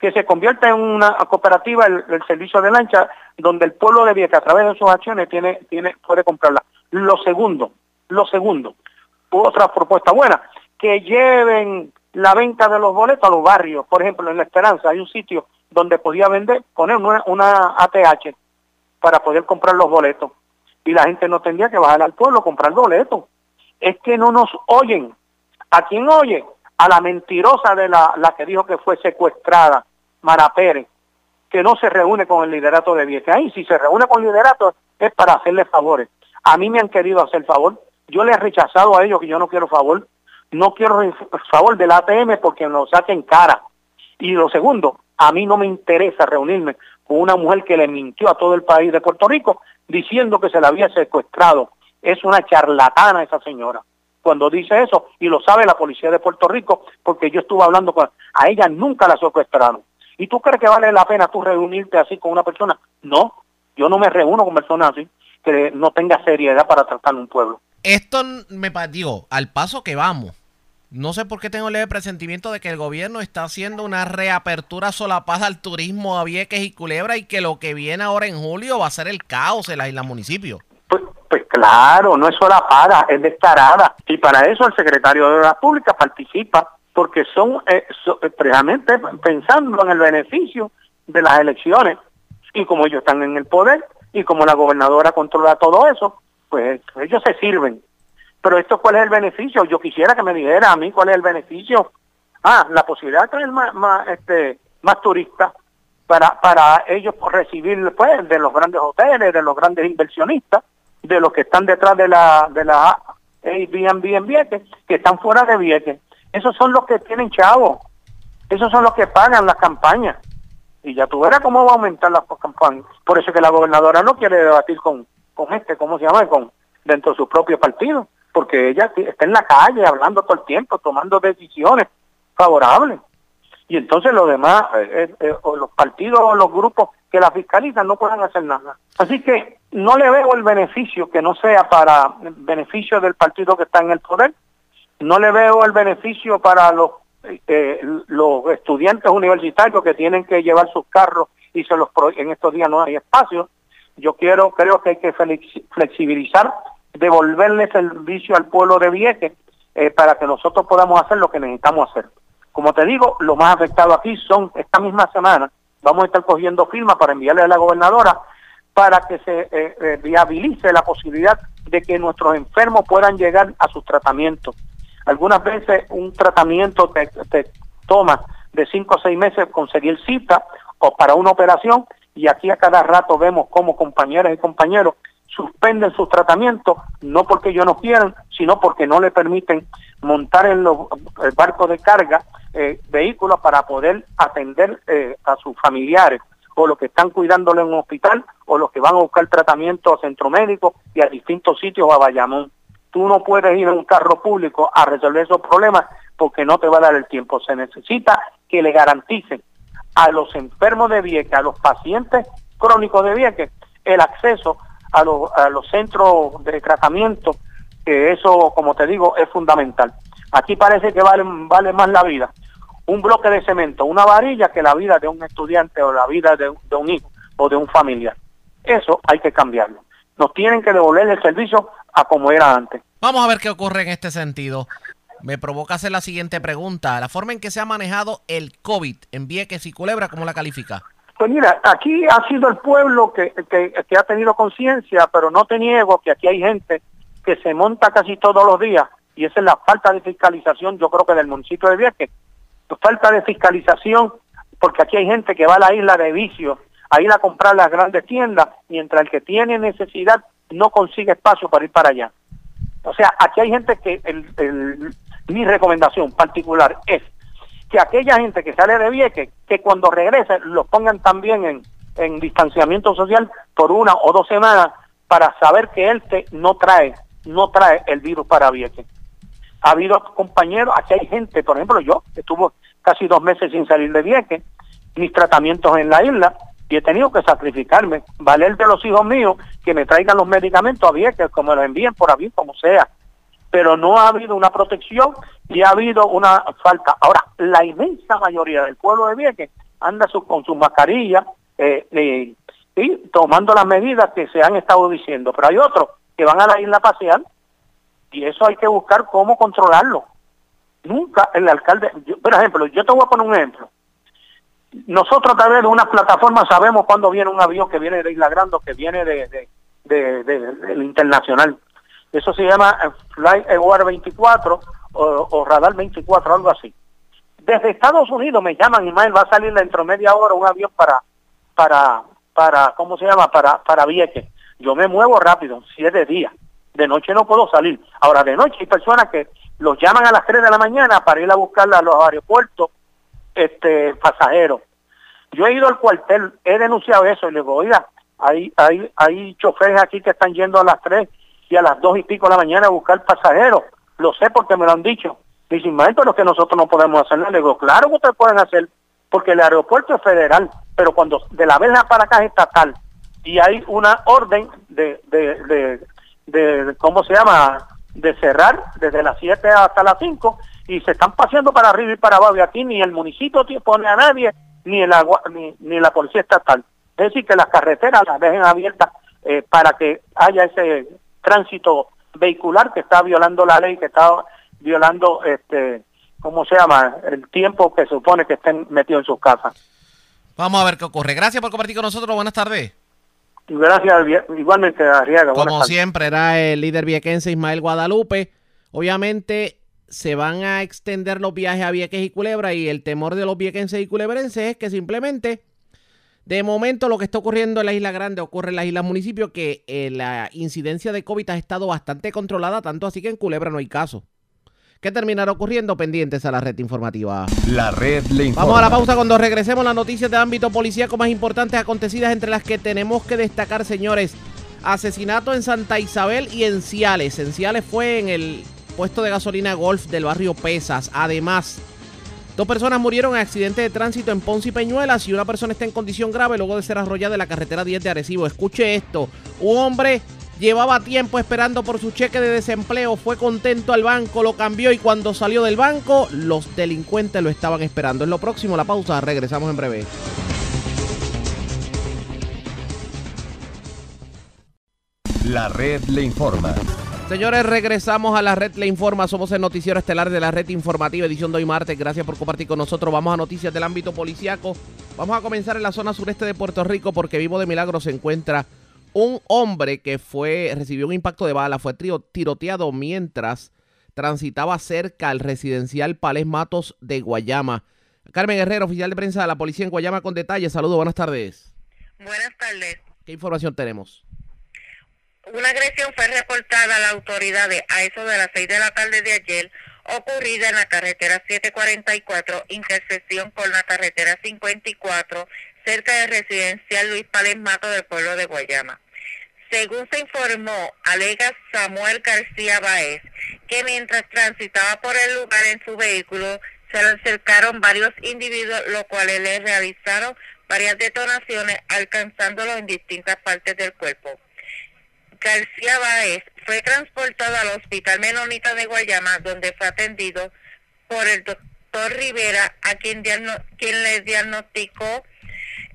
Speaker 6: que se convierta en una cooperativa el, servicio de lancha, donde el pueblo de Vieques a través de sus acciones tiene, tiene, puede comprarla. Lo segundo, lo segundo, otra propuesta buena, que lleven la venta de los boletos a los barrios. Por ejemplo, en La Esperanza hay un sitio donde podía vender, poner una, una ATH para poder comprar los boletos. Y la gente no tendría que bajar al pueblo a comprar boletos. Es que no nos oyen. ¿A quién oye? A la mentirosa de la, la que dijo que fue secuestrada, Mara Pérez, que no se reúne con el liderato de Vieques. Ahí, si se reúne con el liderato es para hacerle favores. A mí me han querido hacer favor. Yo le he rechazado a ellos que yo no quiero favor. No quiero favor del ATM porque nos saquen cara. Y lo segundo, a mí no me interesa reunirme con una mujer que le mintió a todo el país de Puerto Rico diciendo que se la había secuestrado. Es una charlatana esa señora. cuando dice eso y lo sabe la policía de Puerto Rico porque yo estuve hablando con a ella nunca la secuestraron. ¿Y tú crees que vale la pena tú reunirte así con una persona? No, yo no me reúno con personas así que no tenga seriedad para tratar un pueblo.
Speaker 2: Esto me digo, al paso que vamos. No sé por qué tengo leve presentimiento de que el gobierno está haciendo una reapertura solapada al turismo a Vieques y Culebra y que lo que viene ahora en julio va a ser el caos en la isla municipio.
Speaker 6: Pues, pues claro, no es solapada, es descarada. Y para eso el secretario de Obras Públicas participa, porque son, eh, eh, precisamente pensando en el beneficio de las elecciones. Y como ellos están en el poder y como la gobernadora controla todo eso, pues ellos se sirven. Pero esto, ¿cuál es el beneficio? Yo quisiera que me dijera a mí cuál es el beneficio. Ah, la posibilidad de tener más, más, este, más turistas para, para ellos recibir pues, de los grandes hoteles, de los grandes inversionistas, de los que están detrás de la de la Airbnb en Vieques, que están fuera de Vieques. Esos son los que tienen chavos. Esos son los que pagan las campañas. Y ya tú verás cómo va a aumentar las campañas. Por eso que la gobernadora no quiere debatir con, con este, ¿cómo se llama? Con, dentro de su propio partido, porque ella está en la calle hablando todo el tiempo, tomando decisiones favorables. Y entonces los demás, eh, eh, eh, o los partidos o los grupos que la fiscalizan no pueden hacer nada. Así que no le veo el beneficio que no sea para beneficio del partido que está en el poder, no le veo el beneficio para los los estudiantes universitarios que tienen que llevar sus carros y se los en estos días no hay espacio yo quiero, creo que hay que flexibilizar, devolverle servicio al pueblo de Vieques eh, para que nosotros podamos hacer lo que necesitamos hacer. Como te digo, lo más afectado aquí son esta misma semana, vamos a estar cogiendo firmas para enviarle a la gobernadora para que se eh, eh, viabilice la posibilidad de que nuestros enfermos puedan llegar a sus tratamientos. Algunas veces un tratamiento te, toma de cinco o seis meses conseguir cita o para una operación y aquí a cada rato vemos cómo compañeras y compañeros suspenden sus tratamientos, no porque ellos no quieran, sino porque no le permiten montar en los barcos de carga eh, vehículos para poder atender eh, a sus familiares o los que están cuidándole en un hospital o los que van a buscar tratamiento a centro médico y a distintos sitios a Bayamón. Tú no puedes ir en un carro público a resolver esos problemas porque no te va a dar el tiempo. Se necesita que le garanticen a los enfermos de Vieques, a los pacientes crónicos de Vieques, el acceso a, a los centros de tratamiento, que eso, como te digo, es fundamental. Aquí parece que vale, vale más la vida un bloque de cemento, una varilla, que la vida de un estudiante o la vida de, de un hijo o de un familiar. Eso hay que cambiarlo. Nos tienen que devolver el servicio a como era antes.
Speaker 2: Vamos a ver qué ocurre en este sentido. Me provoca hacer la siguiente pregunta. La forma en que se ha manejado el COVID en Vieques y Culebra, ¿cómo la califica?
Speaker 6: Pues mira, aquí ha sido el pueblo que, que, ha tenido conciencia, pero no te niego que aquí hay gente que se monta casi todos los días y esa es la falta de fiscalización, yo creo que del municipio de Vieques. Falta de fiscalización porque aquí hay gente que va a la isla de vicios a ir a comprar las grandes tiendas mientras el que tiene necesidad no consigue espacio para ir para allá. O sea, aquí hay gente que mi recomendación particular es que aquella gente que sale de Vieques, que cuando regrese los pongan también en, en distanciamiento social por una o dos semanas para saber que él te, no trae, no trae el virus para Vieques. Ha habido compañeros, aquí hay gente, por ejemplo, yo estuve casi dos meses sin salir de Vieques, mis tratamientos en la isla, y he tenido que sacrificarme, valer de los hijos míos que me traigan los medicamentos a Vieques, como los envíen por avión, como sea pero no ha habido una protección y ha habido una falta. Ahora, la inmensa mayoría del pueblo de Vieques anda con sus mascarillas eh, y tomando las medidas que se han estado diciendo, pero hay otros que van a la isla pasear y eso hay que buscar cómo controlarlo. Nunca el alcalde, por ejemplo, yo te voy a poner un ejemplo. Nosotros a través de una plataforma sabemos cuándo viene un avión que viene de Isla Grande, que viene de, de, del internacional. Eso se llama Flight Aware 24 o, Radar 24, algo así. Desde Estados Unidos me llaman y más va a salir dentro de media hora un avión para, para, para, ¿cómo se llama? Para, para Vieques. Yo me muevo rápido, siete días. De noche no puedo salir. Ahora, de noche hay personas que los llaman a las 3 de la mañana para ir a buscarla a los aeropuertos este, pasajeros. Yo he ido al cuartel, he denunciado eso y le digo, oiga, hay, hay, hay choferes aquí que están yendo a las 3 y a las dos y pico de la mañana a buscar pasajeros. lo sé porque me lo han dicho. Dicen, pero es que nosotros no podemos hacer nada. Le digo, claro que ustedes pueden hacer, porque el aeropuerto es federal, pero cuando de la vez para acá es estatal y hay una orden de, de, de, ¿cómo se llama?, de cerrar desde las 7 hasta las 5 y se están paseando para arriba y para abajo y aquí ni el municipio pone a nadie ni, el agua, ni, ni la policía estatal. Es decir, que las carreteras las dejen abiertas eh, para que haya ese tránsito vehicular que está violando la ley, que está violando, este, ¿cómo se llama?, el tiempo que supone que estén metidos en sus casas.
Speaker 2: Vamos a ver qué ocurre. Gracias por compartir con nosotros. Buenas tardes.
Speaker 6: Gracias, igualmente, Arriaga.
Speaker 2: Como siempre, era el líder viequense Ismael Guadalupe. Obviamente se van a extender los viajes a Vieques y Culebra y el temor de los viequenses y culebrenses es que simplemente, de momento, lo que está ocurriendo en la Isla Grande ocurre en las islas municipios, que eh, la incidencia de COVID ha estado bastante controlada, tanto así que en Culebra no hay caso. ¿Qué terminará ocurriendo? Pendientes a la red informativa.
Speaker 5: La red le informa.
Speaker 2: Vamos a la pausa cuando regresemos las noticias de ámbito policíaco más importantes acontecidas entre las que tenemos que destacar, señores. Asesinato en Santa Isabel y en Ciales. En Ciales fue en el puesto de gasolina Golf del barrio Pesas. Además, dos personas murieron en accidente de tránsito en Ponce y Peñuelas y una persona está en condición grave luego de ser arrollada en la carretera 10 de Arecibo. Escuche esto. Un hombre Llevaba tiempo esperando por su cheque de desempleo, fue contento al banco, lo cambió y cuando salió del banco, los delincuentes lo estaban esperando. En lo próximo, la pausa, regresamos en breve.
Speaker 5: La red le informa.
Speaker 2: Señores, regresamos a la red Le Informa. Somos el noticiero estelar de la red informativa, edición de hoy martes. Gracias por compartir con nosotros. Vamos a noticias del ámbito policiaco. Vamos a comenzar en la zona sureste de Puerto Rico porque Vivo de Milagro se encuentra un hombre que fue recibió un impacto de bala, fue tiroteado mientras transitaba cerca al residencial Pales Matos de Guayama. Carmen Guerrero, oficial de prensa de la policía en Guayama, con detalles. Saludos, buenas tardes.
Speaker 7: Buenas tardes.
Speaker 2: ¿Qué información tenemos?
Speaker 7: Una agresión fue reportada a la autoridad a eso de las 6 de la tarde de ayer, ocurrida en la carretera 744, intersección con la carretera 54, cerca del residencial Luis Mato del pueblo de Guayama. Según se informó, alega Samuel García Baez que mientras transitaba por el lugar en su vehículo, se le acercaron varios individuos, los cuales le realizaron varias detonaciones, alcanzándolo en distintas partes del cuerpo. García Baez fue transportado al Hospital Menonita de Guayama, donde fue atendido por el doctor Rivera, a quien, le diagnosticó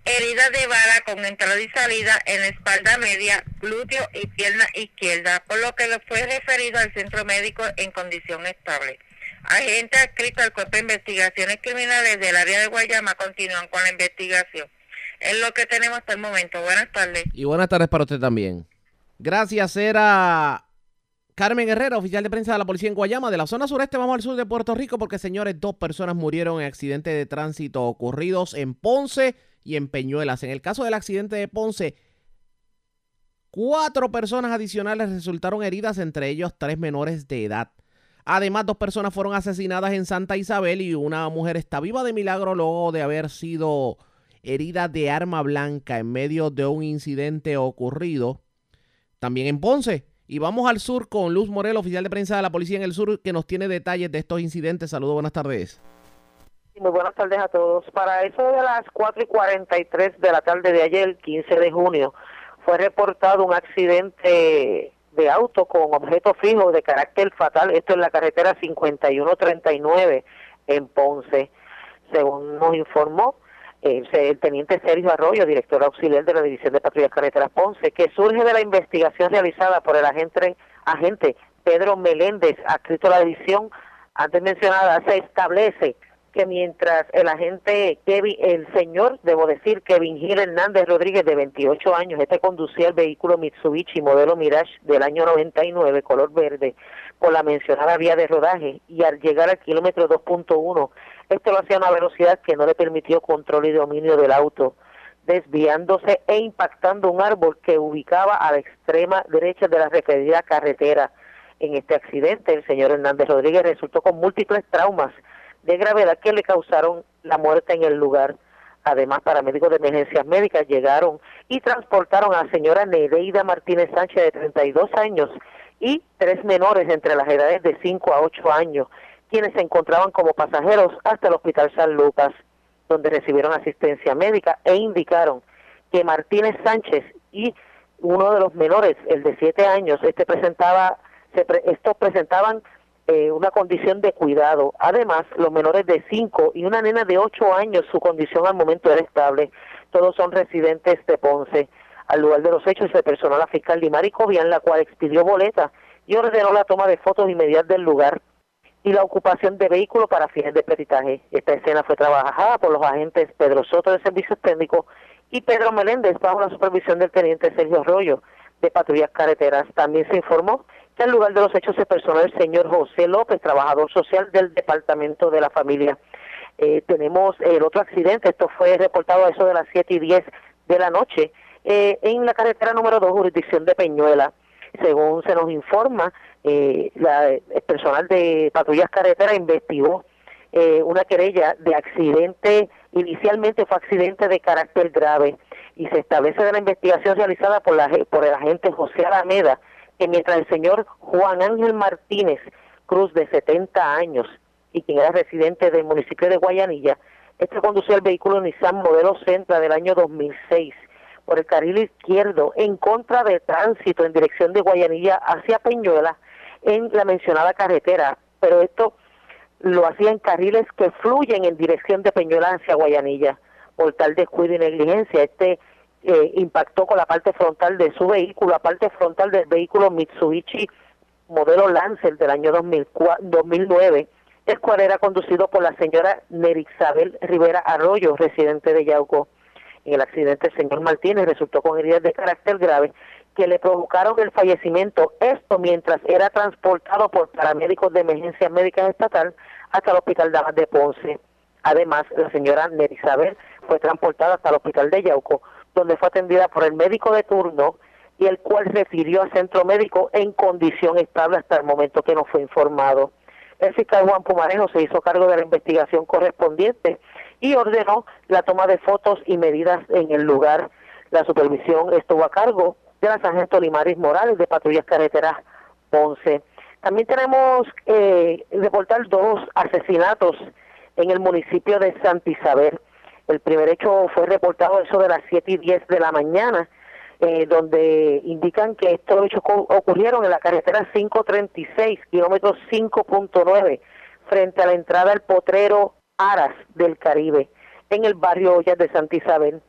Speaker 7: herida de bala con entrada y salida en la espalda media, glúteo y pierna izquierda, por lo que le fue referido al centro médico en condición estable. Agente adscrito al Cuerpo de Investigaciones Criminales del área de Guayama continúan con la investigación. Es lo que tenemos hasta el momento. Buenas tardes.
Speaker 2: Y buenas tardes para usted también. Gracias, era Carmen Herrera, oficial de prensa de la policía en Guayama. De la zona sureste vamos al sur de Puerto Rico porque, señores, dos personas murieron en accidentes de tránsito ocurridos en Ponce y en Peñuelas. En el caso del accidente de Ponce, cuatro personas adicionales resultaron heridas, entre ellos tres menores de edad. Además, dos personas fueron asesinadas en Santa Isabel y una mujer está viva de milagro luego de haber sido herida de arma blanca en medio de un incidente ocurrido también en Ponce. Y vamos al sur con Luz Morel, oficial de prensa de la policía en el sur, que nos tiene detalles de estos incidentes. Saludos, buenas tardes.
Speaker 8: Muy buenas tardes a todos. Para eso de las 4 y 43 de la tarde de ayer, 15 de junio, fue reportado un accidente de auto con objeto fijo de carácter fatal. Esto en la carretera 5139 en Ponce. Según nos informó el teniente Sergio Arroyo, director auxiliar de la División de Patrullas Carreteras Ponce, que surge de la investigación realizada por el agente, agente Pedro Meléndez, adscrito a la división antes mencionada, se establece que mientras el agente Kevin, el señor, debo decir, Kevin Gil Hernández Rodríguez, de 28 años, este conducía el vehículo Mitsubishi modelo Mirage del año 99, color verde, por la mencionada vía de rodaje y al llegar al kilómetro 2.1, esto lo hacía a una velocidad que no le permitió control y dominio del auto, desviándose e impactando un árbol que ubicaba a la extrema derecha de la referida carretera. En este accidente, el señor Hernández Rodríguez resultó con múltiples traumas de gravedad que le causaron la muerte en el lugar. Además, paramédicos de emergencias médicas llegaron y transportaron a la señora Nereida Martínez Sánchez, de 32 años, y tres menores entre las edades de 5 a 8 años, quienes se encontraban como pasajeros hasta el Hospital San Lucas, donde recibieron asistencia médica e indicaron que Martínez Sánchez y uno de los menores, el de 7 años, este presentaba, se estos presentaban eh, una condición de cuidado. Además, los menores de 5 y una nena de 8 años, su condición al momento era estable. Todos son residentes de Ponce. Al lugar de los hechos se personó la fiscal Limari Cobian, la cual expidió boleta y ordenó la toma de fotos inmediatas del lugar y la ocupación de vehículos para fines de peritaje. Esta escena fue trabajada por los agentes Pedro Soto de Servicios Técnicos y Pedro Meléndez bajo la supervisión del teniente Sergio Arroyo de Patrullas Carreteras. También se informó que al lugar de los hechos se personó el señor José López, trabajador social del Departamento de la Familia. Eh, tenemos el otro accidente, esto fue reportado a eso de las 7 y 10 de la noche, eh, en la carretera número 2, jurisdicción de Peñuela. Según se nos informa, eh, la, el personal de patrullas carretera investigó eh, una querella de accidente, inicialmente fue accidente de carácter grave y se establece de la investigación realizada por, la, por el agente José Alameda que mientras el señor Juan Ángel Martínez Cruz de 70 años y quien era residente del municipio de Guayanilla, este conducía el vehículo Nissan modelo Centra del año 2006 por el carril izquierdo en contra de tránsito en dirección de Guayanilla hacia Peñuela en la mencionada carretera, pero esto lo hacía en carriles que fluyen en dirección de Peñuela hacia Guayanilla. Por tal descuido y negligencia, este eh, impactó con la parte frontal de su vehículo, la parte frontal del vehículo Mitsubishi modelo Lancer del año 2009, el cual era conducido por la señora Nerixabel Rivera Arroyo, residente de Yauco. En el accidente, el señor Martínez resultó con heridas de carácter grave que le provocaron el fallecimiento, esto mientras era transportado por paramédicos de emergencia médica estatal hasta el Hospital Damas de Ponce. Además, la señora Nerisabel fue transportada hasta el Hospital de Yauco, donde fue atendida por el médico de turno y el cual refirió al centro médico en condición estable hasta el momento que no fue informado. El fiscal Juan Pumarejo se hizo cargo de la investigación correspondiente y ordenó la toma de fotos y medidas en el lugar. La supervisión estuvo a cargo de la sargento Limaris Morales de Patrullas Carreteras Ponce. También tenemos eh, reportar dos asesinatos en el municipio de Santa Isabel. El primer hecho fue reportado eso de las 7 y 10 de la mañana, eh, donde indican que estos hechos ocurrieron en la carretera 536, kilómetro 5.9, frente a la entrada al potrero Aras del Caribe, en el barrio Ollas de Santa Isabel.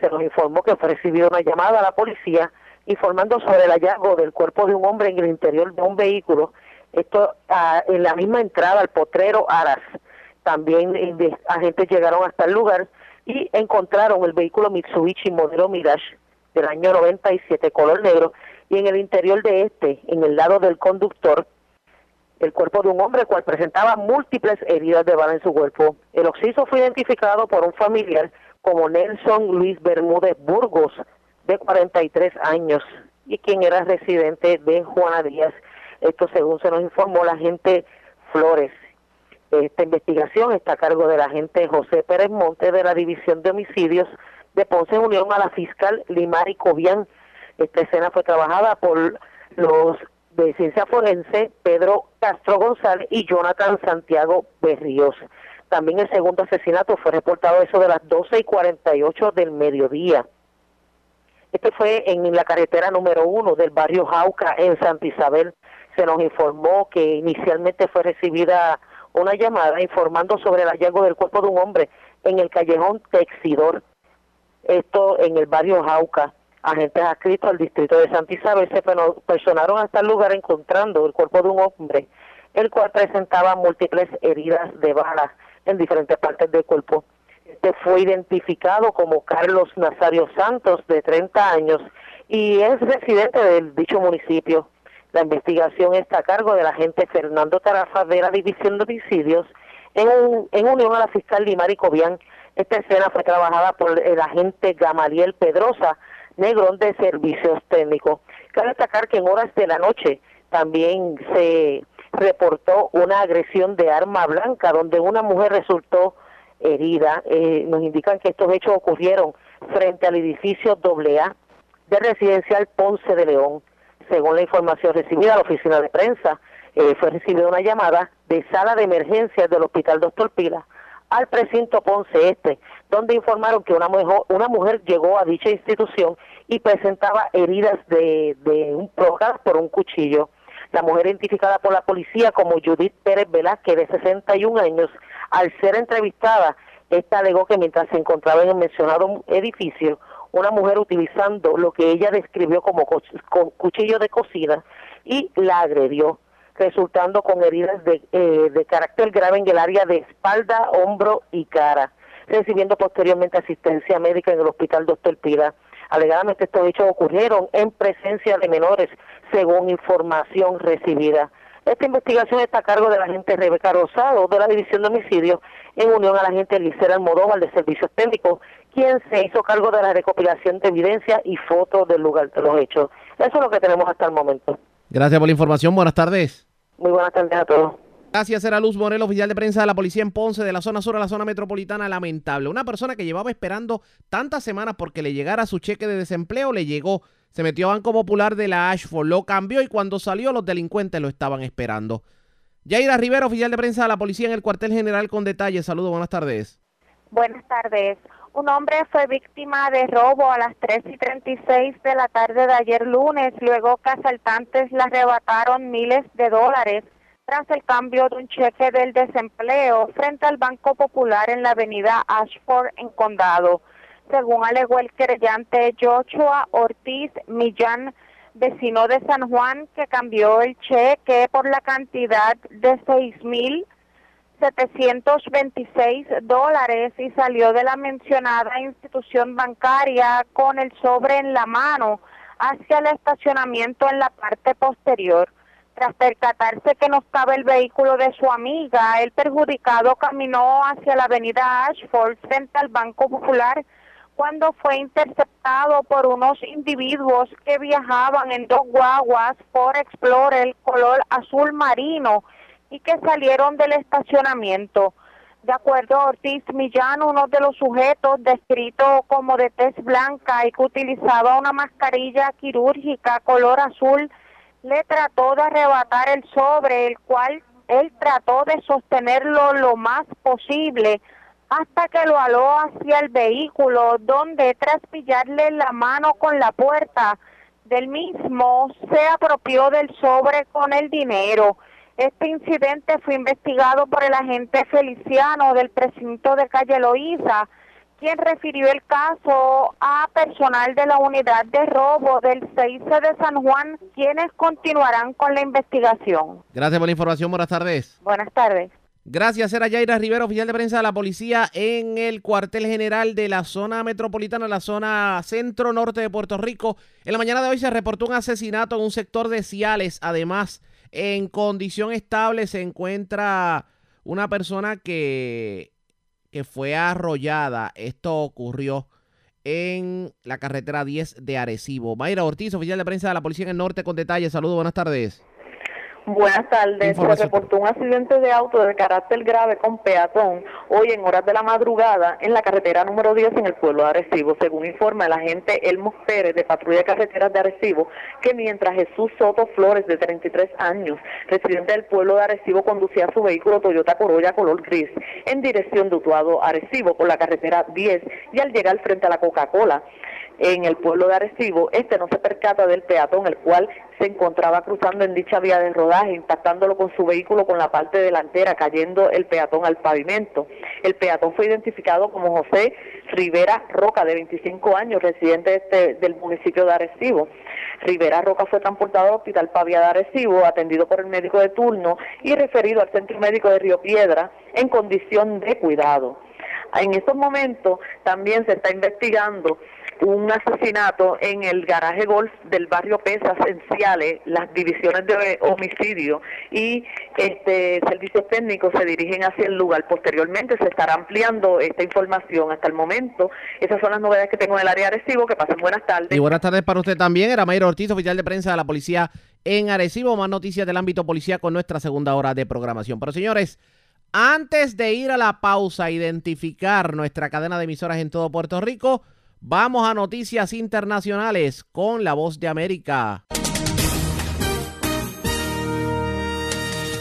Speaker 8: Se nos informó que fue recibida una llamada a la policía informando sobre el hallazgo del cuerpo de un hombre en el interior de un vehículo, esto ah, en la misma entrada al potrero Aras. También eh, agentes llegaron hasta el lugar y encontraron el vehículo Mitsubishi modelo Mirage del año 97 color negro y en el interior de este, en el lado del conductor, el cuerpo de un hombre cual presentaba múltiples heridas de bala en su cuerpo. El occiso fue identificado por un familiar como Nelson Luis Bermúdez Burgos, de 43 años, y quien era residente de Juana Díaz. Esto según se nos informó la gente Flores. Esta investigación está a cargo del agente José Pérez Monte de la División de Homicidios de Ponce Unión a la fiscal Limari Cobian. Esta escena fue trabajada por los de Ciencia Forense Pedro Castro González y Jonathan Santiago Berríos. También el segundo asesinato fue reportado eso de las 12 y 48 del mediodía. Este fue en la carretera número uno del barrio Jauca en Santa Isabel. Se nos informó que inicialmente fue recibida una llamada informando sobre el hallazgo del cuerpo de un hombre en el callejón Texidor. Esto en el barrio Jauca. Agentes adscritos al distrito de Santa Isabel se personaron hasta el lugar encontrando el cuerpo de un hombre, el cual presentaba múltiples heridas de balas en diferentes partes del cuerpo. Este fue identificado como Carlos Nazario Santos, de 30 años, y es residente del dicho municipio. La investigación está a cargo del agente Fernando Tarafa de la División de Homicidios en, en unión a la fiscal Limari Cobian. Esta escena fue trabajada por el agente Gamaliel Pedrosa, Negrón de Servicios Técnicos. Cabe destacar que en horas de la noche también se reportó una agresión de arma blanca donde una mujer resultó herida. Eh, nos indican que estos hechos ocurrieron frente al edificio AA de Residencial Ponce de León. según la información recibida a la oficina de prensa, eh, fue recibida una llamada de sala de emergencias del Hospital Doctor Pila al precinto Ponce Este, donde informaron que una mujer, una mujer llegó a dicha institución y presentaba heridas de, de un, provocadas por un cuchillo. La mujer identificada por la policía como Judith Pérez Velázquez, de 61 años, al ser entrevistada, esta alegó que mientras se encontraba en el mencionado edificio, una mujer utilizando lo que ella describió como cuchillo de cocina y la agredió resultando con heridas de, eh, de carácter grave en el área de espalda, hombro y cara, recibiendo posteriormente asistencia médica en el hospital Doctor Pira. Alegadamente estos hechos ocurrieron en presencia de menores, según información recibida. Esta investigación está a cargo de la agente Rebeca Rosado de la División de Homicidios en unión a la agente Licera Almodóvar de Servicios Técnicos, quien se hizo cargo de la recopilación de evidencia y fotos del lugar de los hechos. Eso es lo que tenemos hasta el momento.
Speaker 2: Gracias por la información. Buenas tardes.
Speaker 8: Muy buenas tardes a todos.
Speaker 2: Gracias, era Luz Morel, oficial de prensa de la policía en Ponce, de la zona sur a la zona metropolitana. Lamentable. Una persona que llevaba esperando tantas semanas porque le llegara su cheque de desempleo, le llegó. Se metió a Banco Popular de la Ashford, lo cambió y cuando salió los delincuentes lo estaban esperando. Yaira Rivera, oficial de prensa de la policía en el cuartel general con detalles. Saludos, buenas tardes.
Speaker 9: Buenas tardes. Un hombre fue víctima de robo a las 3 y 36 de la tarde de ayer lunes, luego que asaltantes le arrebataron miles de dólares tras el cambio de un cheque del desempleo frente al Banco Popular en la avenida Ashford en Condado. Según alegó el querellante Joshua Ortiz Millán, vecino de San Juan, que cambió el cheque por la cantidad de seis mil 726 dólares y salió de la mencionada institución bancaria con el sobre en la mano hacia el estacionamiento en la parte posterior. Tras percatarse que no estaba el vehículo de su amiga, el perjudicado caminó hacia la avenida Ashford frente al Banco Popular cuando fue interceptado por unos individuos que viajaban en dos guaguas por Explorer color azul marino y que salieron del estacionamiento. De acuerdo a Ortiz Millán, uno de los sujetos descrito como de tez blanca y que utilizaba una mascarilla quirúrgica color azul, le trató de arrebatar el sobre, el cual él trató de sostenerlo lo más posible hasta que lo aló hacia el vehículo, donde tras pillarle la mano con la puerta del mismo, se apropió del sobre con el dinero. Este incidente fue investigado por el agente Feliciano del precinto de Calle Loíza, quien refirió el caso a personal de la unidad de robo del 6 de San Juan, quienes continuarán con la investigación.
Speaker 2: Gracias por la información. Buenas tardes.
Speaker 9: Buenas tardes.
Speaker 2: Gracias, era Yaira Rivera, oficial de prensa de la policía en el cuartel general de la zona metropolitana, la zona centro-norte de Puerto Rico. En la mañana de hoy se reportó un asesinato en un sector de Ciales. Además, en condición estable se encuentra una persona que, que fue arrollada. Esto ocurrió en la carretera 10 de Arecibo. Mayra Ortiz, oficial de prensa de la Policía en el Norte, con detalles. Saludos, buenas tardes.
Speaker 8: Buenas tardes. Se reportó un accidente de auto de carácter grave con peatón hoy en horas de la madrugada en la carretera número 10 en el pueblo de Arecibo, según informa el agente Elmo Pérez de Patrulla de Carreteras de Arecibo, que mientras Jesús Soto Flores, de 33 años, residente del pueblo de Arecibo, conducía su vehículo Toyota Corolla color gris en dirección de Utuado Arecibo por la carretera 10 y al llegar frente a la Coca-Cola, en el pueblo de Arecibo, este no se percata del peatón, el cual se encontraba cruzando en dicha vía de rodaje, impactándolo con su vehículo con la parte delantera, cayendo el peatón al pavimento. El peatón fue identificado como José Rivera Roca, de 25 años, residente este, del municipio de Arecibo. Rivera Roca fue transportado al Hospital Pavia de Arecibo, atendido por el médico de turno y referido al Centro Médico de Río Piedra en condición de cuidado. En estos momentos también se está investigando un asesinato en el garaje golf del barrio Pesas en Ciales, las divisiones de homicidio y este servicios técnicos se dirigen hacia el lugar. Posteriormente se estará ampliando esta información. Hasta el momento, esas son las novedades que tengo en el área de Arecibo. Que pasen buenas tardes.
Speaker 2: Y buenas tardes para usted también. Era Mayra Ortiz, oficial de prensa de la policía en Arecibo. Más noticias del ámbito policía con nuestra segunda hora de programación. Pero señores, antes de ir a la pausa, identificar nuestra cadena de emisoras en todo Puerto Rico, Vamos a noticias internacionales con la voz de América.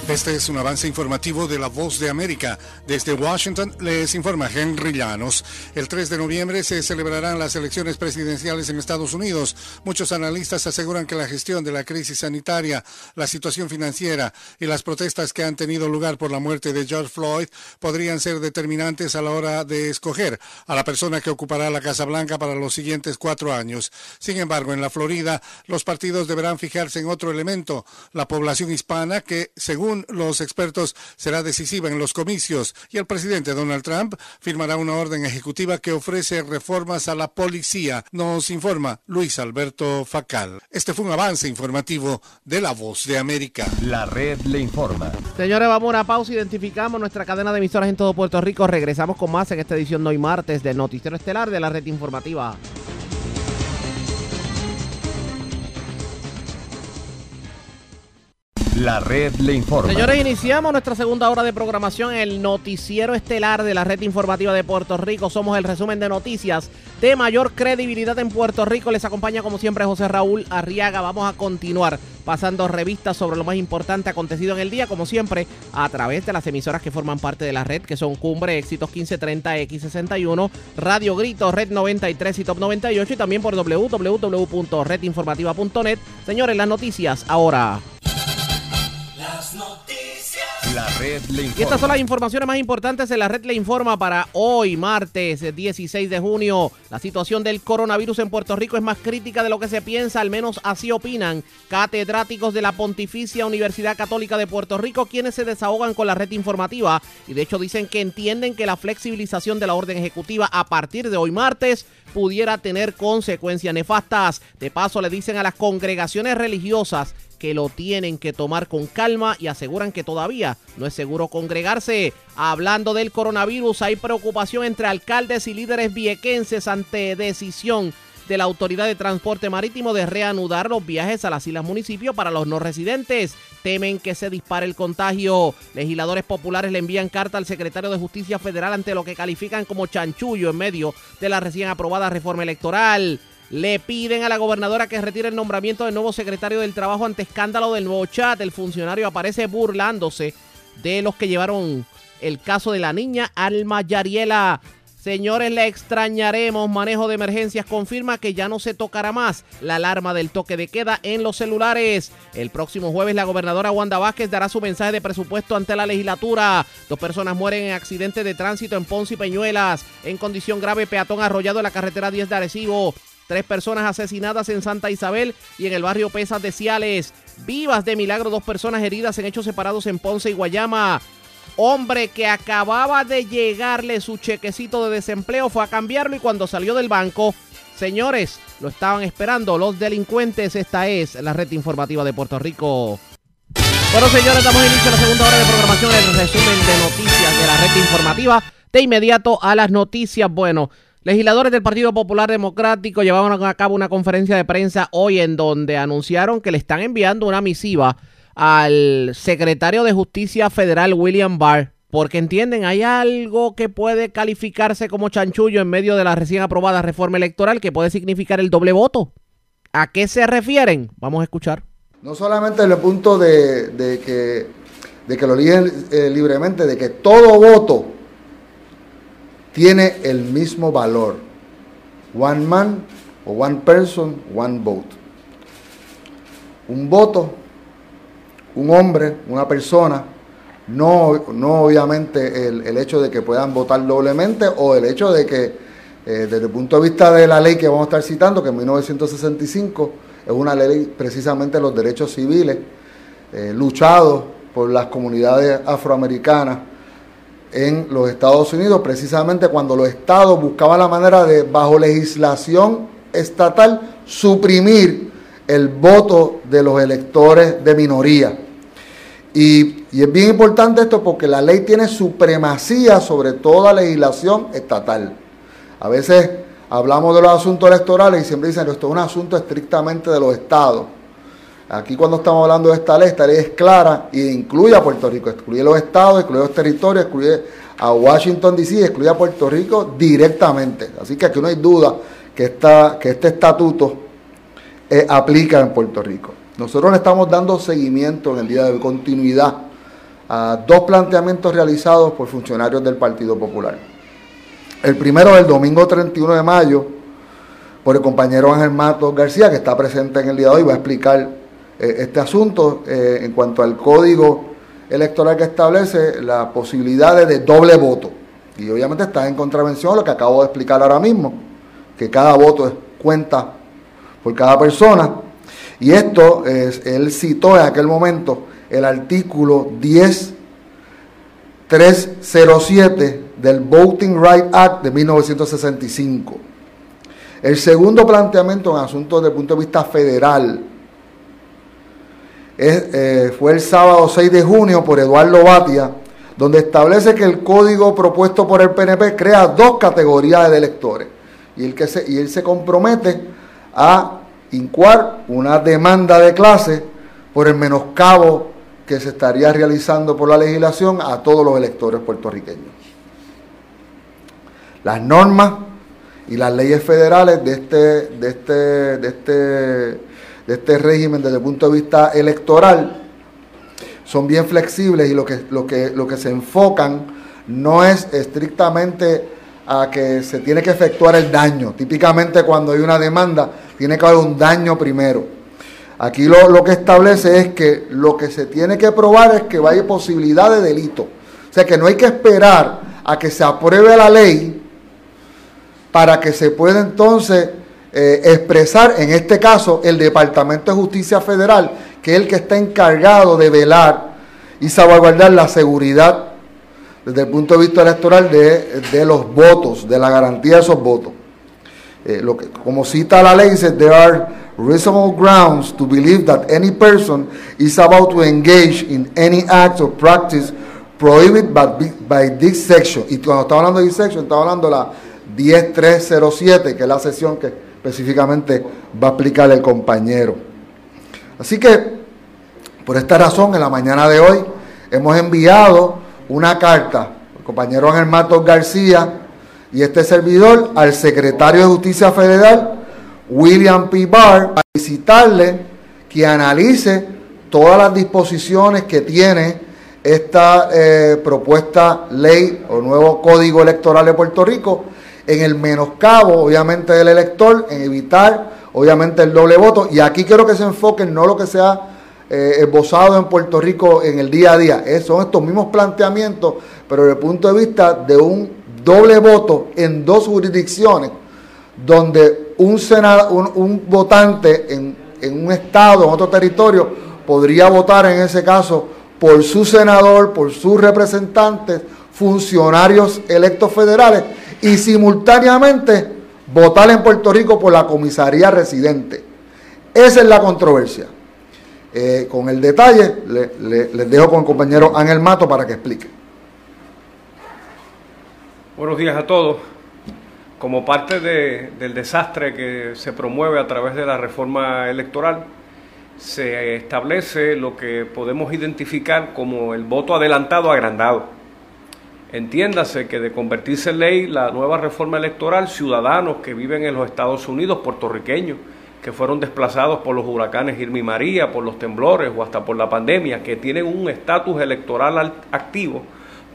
Speaker 10: Este es un avance informativo de La Voz de América. Desde Washington les informa Henry Llanos. El 3 de noviembre se celebrarán las elecciones presidenciales en Estados Unidos. Muchos analistas aseguran que la gestión de la crisis sanitaria, la situación financiera y las protestas que han tenido lugar por la muerte de George Floyd podrían ser determinantes a la hora de escoger a la persona que ocupará la Casa Blanca para los siguientes cuatro años. Sin embargo, en la Florida, los partidos deberán fijarse en otro elemento, la población hispana que, según los expertos, será decisiva en los comicios y el presidente Donald Trump firmará una orden ejecutiva que ofrece reformas a la policía, nos informa Luis Alberto Facal. Este fue un avance informativo de La Voz de América.
Speaker 5: La red le informa.
Speaker 2: Señores, vamos a una pausa. Identificamos nuestra cadena de emisoras en todo Puerto Rico. Regresamos con más en esta edición de hoy martes del Noticiero Estelar de la red informativa.
Speaker 5: La red le informa.
Speaker 2: Señores, iniciamos nuestra segunda hora de programación, el noticiero estelar de la red informativa de Puerto Rico. Somos el resumen de noticias de mayor credibilidad en Puerto Rico. Les acompaña como siempre José Raúl Arriaga. Vamos a continuar pasando revistas sobre lo más importante acontecido en el día, como siempre, a través de las emisoras que forman parte de la red, que son Cumbre, Éxitos 1530, X61, Radio Grito, Red 93 y Top 98, y también por www.redinformativa.net. Señores, las noticias ahora.
Speaker 1: Las noticias.
Speaker 5: La red le
Speaker 2: Y estas son las informaciones más importantes en la red le informa para hoy, martes eh, 16 de junio. La situación del coronavirus en Puerto Rico es más crítica de lo que se piensa, al menos así opinan catedráticos de la Pontificia Universidad Católica de Puerto Rico, quienes se desahogan con la red informativa y de hecho dicen que entienden que la flexibilización de la orden ejecutiva a partir de hoy martes pudiera tener consecuencias nefastas. De paso, le dicen a las congregaciones religiosas que lo tienen que tomar con calma y aseguran que todavía no es seguro congregarse. Hablando del coronavirus, hay preocupación entre alcaldes y líderes viequenses ante decisión de la Autoridad de Transporte Marítimo de reanudar los viajes a las islas municipios para los no residentes. Temen que se dispare el contagio. Legisladores populares le envían carta al secretario de Justicia Federal ante lo que califican como chanchullo en medio de la recién aprobada reforma electoral. Le piden a la gobernadora que retire el nombramiento del nuevo secretario del Trabajo ante escándalo del nuevo chat. El funcionario aparece burlándose de los que llevaron el caso de la niña Alma Yariela. Señores, le extrañaremos. Manejo de emergencias confirma que ya no se tocará más la alarma del toque de queda en los celulares. El próximo jueves la gobernadora Wanda Vázquez dará su mensaje de presupuesto ante la legislatura. Dos personas mueren en accidente de tránsito en Ponce y Peñuelas. En condición grave, peatón arrollado en la carretera 10 de Arecibo. Tres personas asesinadas en Santa Isabel y en el barrio Pesas de Ciales. Vivas de milagro, dos personas heridas en hechos separados en Ponce y Guayama. Hombre que acababa de llegarle su chequecito de desempleo fue a cambiarlo y cuando salió del banco, señores, lo estaban esperando los delincuentes. Esta es la red informativa de Puerto Rico. Bueno, señores, damos inicio a la segunda hora de programación, el resumen de noticias de la red informativa. De inmediato a las noticias, bueno, legisladores del Partido Popular Democrático llevaron a cabo una conferencia de prensa hoy en donde anunciaron que le están enviando una misiva al secretario de Justicia Federal William Barr, porque entienden, hay algo que puede calificarse como chanchullo en medio de la recién aprobada reforma electoral que puede significar el doble voto. ¿A qué se refieren? Vamos a escuchar.
Speaker 11: No solamente en el punto de, de que, de que lo eligen eh, libremente, de que todo voto tiene el mismo valor. One man o one person, one vote. Un voto, un hombre, una persona, no, no obviamente el, el hecho de que puedan votar doblemente o el hecho de que eh, desde el punto de vista de la ley que vamos a estar citando, que en 1965 es una ley precisamente de los derechos civiles, eh, luchados por las comunidades afroamericanas en los Estados Unidos, precisamente cuando los estados buscaban la manera de, bajo legislación estatal, suprimir el voto de los electores de minoría. Y, y es bien importante esto porque la ley tiene supremacía sobre toda legislación estatal. A veces hablamos de los asuntos electorales y siempre dicen esto es un asunto estrictamente de los estados. Aquí cuando estamos hablando de esta ley, esta ley es clara e incluye a Puerto Rico, excluye los estados, excluye los territorios, excluye a Washington DC, excluye a Puerto Rico directamente. Así que aquí no hay duda que, esta, que este estatuto eh, aplica en Puerto Rico. Nosotros le estamos dando seguimiento en el día de hoy, continuidad a dos planteamientos realizados por funcionarios del Partido Popular. El primero el domingo 31 de mayo por el compañero Ángel Matos García, que está presente en el día de hoy, va a explicar eh, este asunto eh, en cuanto al código electoral que establece las posibilidades de doble voto. Y obviamente está en contravención a lo que acabo de explicar ahora mismo, que cada voto cuenta por cada persona. Y esto, es, él citó en aquel momento el artículo 10307 del Voting Rights Act de 1965. El segundo planteamiento en asuntos desde el punto de vista federal eh, fue el sábado 6 de junio por Eduardo Batia, donde establece que el código propuesto por el PNP crea dos categorías de electores y él se compromete a incuar una demanda de clase por el menoscabo que se estaría realizando por la legislación a todos los electores puertorriqueños. Las normas y las leyes federales de este, de este, de este, de este régimen desde el punto de vista electoral son bien flexibles y lo que, lo que, lo que se enfocan no es estrictamente a que se tiene que efectuar el daño. Típicamente cuando hay una demanda tiene que haber un daño primero. Aquí lo, lo que establece es que lo que se tiene que probar es que vaya posibilidad de delito. O sea que no hay que esperar a que se apruebe la ley para que se pueda entonces eh, expresar, en este caso, el Departamento de Justicia Federal, que es el que está encargado de velar y salvaguardar la seguridad desde el punto de vista electoral de, de los votos, de la garantía de esos votos. Eh, lo que, como cita la ley, dice, there are reasonable grounds to believe that any person is about to engage in any act or practice prohibited by, by this section. Y cuando está hablando de this section, está hablando de la 10307, que es la sesión que específicamente va a aplicar el compañero. Así que, por esta razón, en la mañana de hoy hemos enviado una carta, el compañero Ángel Matos García y este servidor, al secretario de Justicia Federal, William P. Barr, para visitarle que analice todas las disposiciones que tiene esta eh, propuesta ley o nuevo código electoral de Puerto Rico en el menoscabo, obviamente, del elector, en evitar, obviamente, el doble voto. Y aquí quiero que se enfoque no lo que se ha eh, esbozado en Puerto Rico en el día a día. son estos mismos planteamientos, pero desde el punto de vista de un doble voto en dos jurisdicciones, donde un, un, un votante en un estado, en otro territorio, podría votar en ese caso por su senador, por sus representantes, funcionarios electos federales y simultáneamente votar en Puerto Rico por la comisaría residente. Esa es la controversia. Eh, con el detalle, les dejo con el compañero Ángel Mato para que explique.
Speaker 12: Buenos días a todos. Como parte de, del desastre que se promueve a través de la reforma electoral, se establece lo que podemos identificar como el voto adelantado agrandado Entiéndase que de convertirse en ley la nueva reforma electoral, ciudadanos que viven en los Estados Unidos, puertorriqueños, que fueron desplazados por los huracanes Irma y María, por los temblores o hasta por la pandemia, que tienen un estatus electoral activo,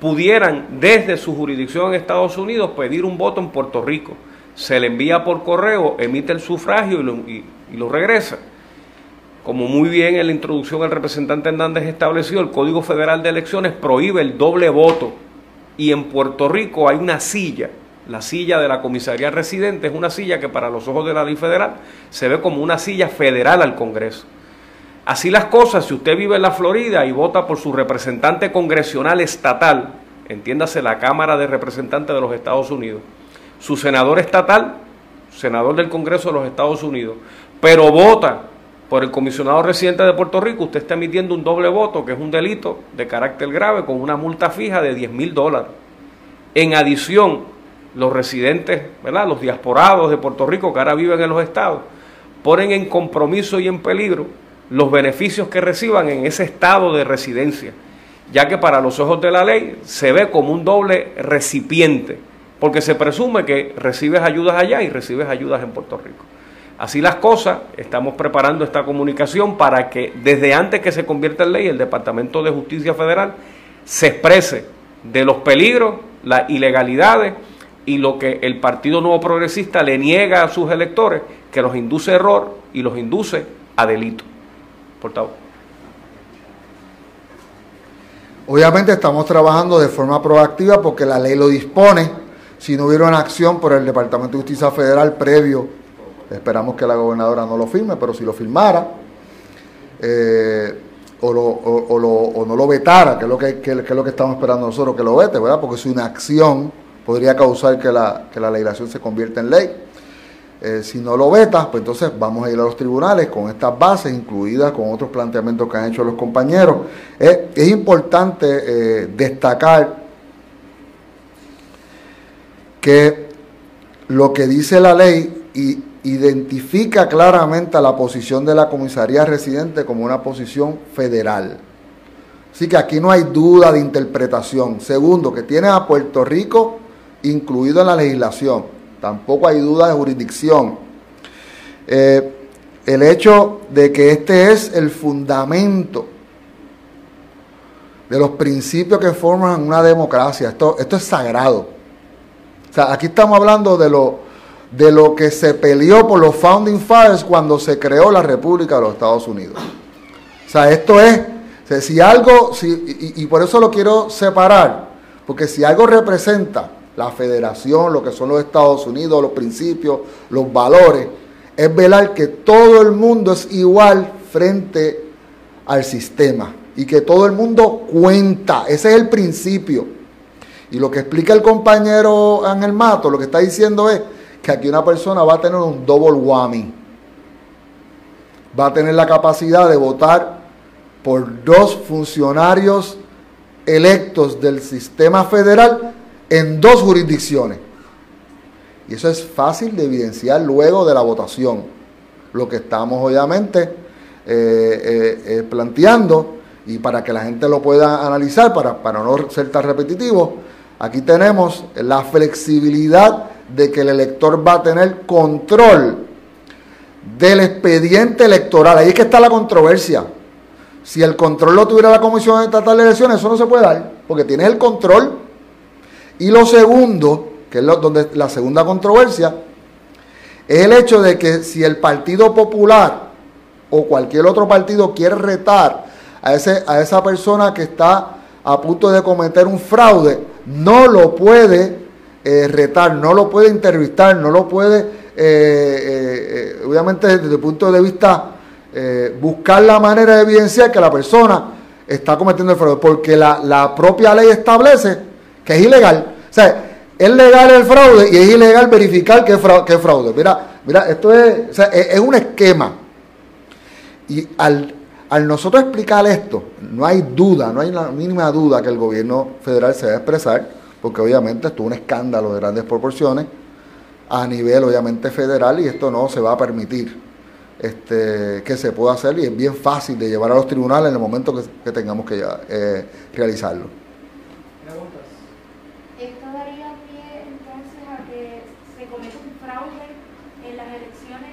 Speaker 12: pudieran desde su jurisdicción en Estados Unidos pedir un voto en Puerto Rico. Se le envía por correo, emite el sufragio y lo, y lo regresa. Como muy bien en la introducción el representante Hernández estableció, el Código Federal de Elecciones prohíbe el doble voto y en Puerto Rico hay una silla, la silla de la comisaría residente es una silla que para los ojos de la ley federal se ve como una silla federal al Congreso. Así las cosas, si usted vive en la Florida y vota por su representante congresional estatal, entiéndase la Cámara de Representantes de los Estados Unidos, su senador estatal, senador del Congreso de los Estados Unidos, pero vota por el comisionado residente de Puerto Rico, usted está emitiendo un doble voto, que es un delito de carácter grave, con una multa fija de 10 mil dólares. En adición, los residentes, ¿verdad? los diasporados de Puerto Rico que ahora viven en los estados, ponen en compromiso y en peligro los beneficios que reciban en ese estado de residencia, ya que para los ojos de la ley se ve como un doble recipiente, porque se presume que recibes ayudas allá y recibes ayudas en Puerto Rico. Así las cosas, estamos preparando esta comunicación para que desde antes que se convierta en ley el Departamento de Justicia Federal se exprese de los peligros, las ilegalidades y lo que el Partido Nuevo Progresista le niega a sus electores, que los induce a error y los induce a delito. Portavoz.
Speaker 11: Obviamente estamos trabajando de forma proactiva porque la ley lo dispone. Si no hubiera una acción por el Departamento de Justicia Federal previo, esperamos que la gobernadora no lo firme, pero si lo firmara, eh, o, lo, o, no lo vetara, que es lo que, es lo que estamos esperando nosotros, que lo vete, ¿verdad? Porque si una acción podría causar que la, que la legislación se convierta en ley. Eh, si no lo veta, pues entonces vamos a ir a los tribunales con estas bases, incluidas con otros planteamientos que han hecho los compañeros. Es importante eh, destacar que lo que dice la ley y identifica claramente la posición de la comisaría residente como una posición federal. Así que aquí no hay duda de interpretación. Segundo, que tiene a Puerto Rico incluido en la legislación. Tampoco hay duda de jurisdicción. Eh, el hecho de que este es el fundamento de los principios que forman una democracia. Esto, esto es sagrado. O sea, aquí estamos hablando de lo, de lo que se peleó por los Founding Fathers cuando se creó la República de los Estados Unidos. O sea, esto es, si algo, si, y, y por eso lo quiero separar, porque si algo representa la federación, lo que son los Estados Unidos, los principios, los valores, es velar que todo el mundo es igual frente al sistema y que todo el mundo cuenta. Ese es el principio. Y lo que explica el compañero Ángel Mato, lo que está diciendo es que aquí una persona va a tener un double whammy. Va a tener la capacidad de votar por dos funcionarios electos del sistema federal en dos jurisdicciones. Y eso es fácil de evidenciar luego de la votación. Lo que estamos obviamente eh, eh, eh, planteando y para que la gente lo pueda analizar, para, para no ser tan repetitivo, aquí tenemos la flexibilidad de que el elector va a tener control del expediente electoral. Ahí es que está la controversia. Si el control lo tuviera la Comisión Estatal de Elecciones, eso no se puede dar, porque tienes el control y lo segundo, que es donde la segunda controversia, es el hecho de que si el Partido Popular o cualquier otro partido quiere retar a, ese, a esa persona que está a punto de cometer un fraude, no lo puede eh, retar, no lo puede entrevistar, no lo puede, eh, eh, obviamente desde el punto de vista, buscar la manera de evidenciar que la persona está cometiendo el fraude, porque la, la propia ley establece que es ilegal. O sea, es legal el fraude y es ilegal verificar que es fraude. fraude. Mira, mira, esto es, es, es, un esquema. Y al, al nosotros explicar esto, no hay duda, no hay la mínima duda que el gobierno federal se va a expresar, porque obviamente esto es un escándalo de grandes proporciones a nivel obviamente federal y esto no se va a permitir este, que se pueda hacer y es bien fácil de llevar a los tribunales en el momento que, que tengamos que eh, realizarlo.
Speaker 13: ¿Esto daría pie entonces a que se cometa un fraude en las elecciones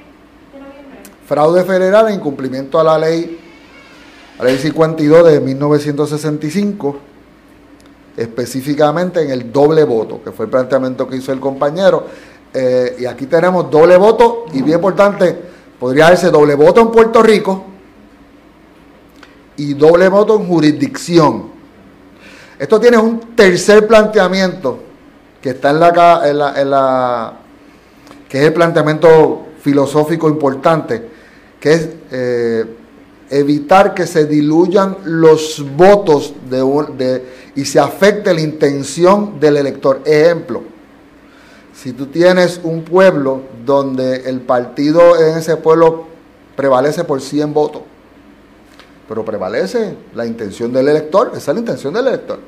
Speaker 13: de noviembre?
Speaker 11: Fraude federal en cumplimiento a la ley, a la ley 52 de 1965, específicamente en el doble voto, que fue el planteamiento que hizo el compañero. Eh, y aquí tenemos doble voto, y bien importante, podría haberse doble voto en Puerto Rico y doble voto en jurisdicción. Esto tiene un tercer planteamiento que está en la, en que es el planteamiento filosófico importante, que es eh, evitar que se diluyan los votos de, de, y se afecte la intención del elector. Ejemplo, si tú tienes un pueblo donde el partido en ese pueblo prevalece por 100 votos, pero prevalece la intención del elector, esa es la intención del elector.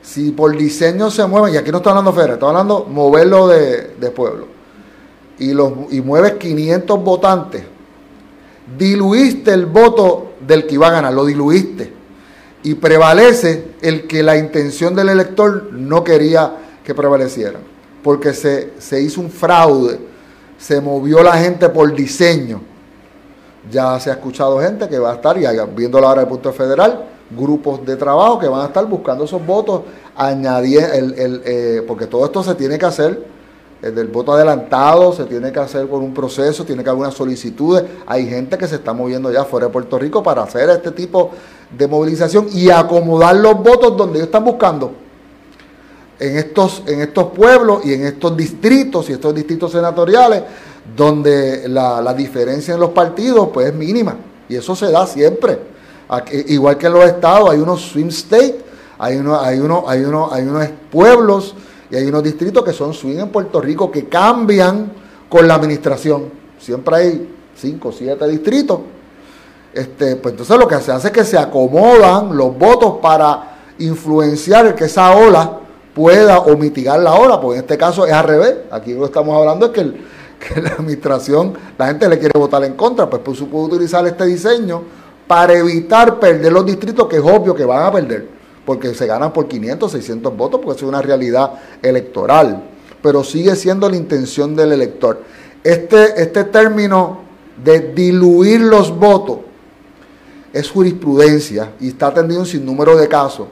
Speaker 11: Si por diseño se mueven, y aquí no estoy hablando federal, estoy hablando moverlo de, de pueblo, y, los, y mueves 500 votantes, diluiste el voto del que iba a ganar, lo diluiste, y prevalece el que la intención del elector no quería que prevaleciera, porque se, se hizo un fraude, se movió la gente por diseño. Ya se ha escuchado gente que va a estar, y viendo la hora del punto federal, grupos de trabajo que van a estar buscando esos votos, añadir el, el, eh, porque todo esto se tiene que hacer, el voto adelantado se tiene que hacer con un proceso, tiene que haber unas solicitudes, hay gente que se está moviendo ya fuera de Puerto Rico para hacer este tipo de movilización y acomodar los votos donde ellos están buscando. En estos, en estos pueblos y en estos distritos y estos distritos senatoriales, donde la, la diferencia en los partidos pues es mínima. Y eso se da siempre. Igual que en los estados, hay unos swing states, hay, uno, hay, uno, hay, uno, hay unos pueblos y hay unos distritos que son swing en Puerto Rico que cambian con la administración. Siempre hay cinco o siete distritos. Este, pues entonces lo que se hace es que se acomodan los votos para influenciar que esa ola pueda o mitigar la ola, porque en este caso es al revés. Aquí lo que estamos hablando es que, la administración, la gente le quiere votar en contra, pues, pues puede utilizar este diseño para evitar perder los distritos que es obvio que van a perder, porque se ganan por 500, 600 votos, porque es una realidad electoral, pero sigue siendo la intención del elector. Este, este término de diluir los votos es jurisprudencia y está atendido un sinnúmero de casos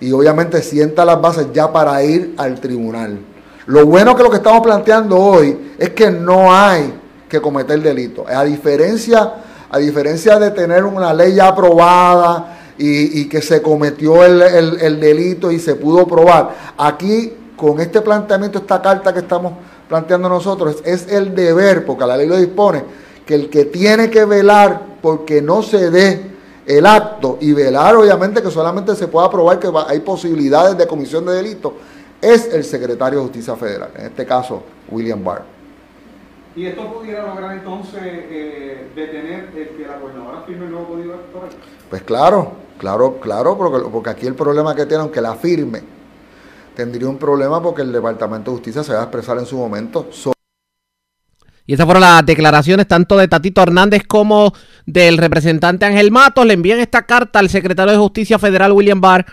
Speaker 11: y obviamente sienta las bases ya para ir al tribunal. Lo bueno que lo que estamos planteando hoy es que no hay que cometer delito. A diferencia, a diferencia de tener una ley ya aprobada y, y que se cometió el, el, el delito y se pudo probar, aquí con este planteamiento, esta carta que estamos planteando nosotros, es el deber, porque la ley lo dispone, que el que tiene que velar porque no se dé el acto y velar obviamente que solamente se pueda probar que va- hay posibilidades de comisión de delito, es el secretario de Justicia Federal, en este caso William Barr.
Speaker 14: ¿Y esto pudiera lograr entonces eh, detener el que la gobernadora firme el nuevo código electoral?
Speaker 11: Pues claro, claro, claro, porque, porque aquí el problema que tiene, aunque la firme, tendría un problema porque el Departamento de Justicia se va a expresar en su momento sobre
Speaker 2: Y esas fueron las declaraciones tanto de Tatito Hernández como del representante Ángel Matos. Le envían esta carta al secretario de Justicia Federal William Barr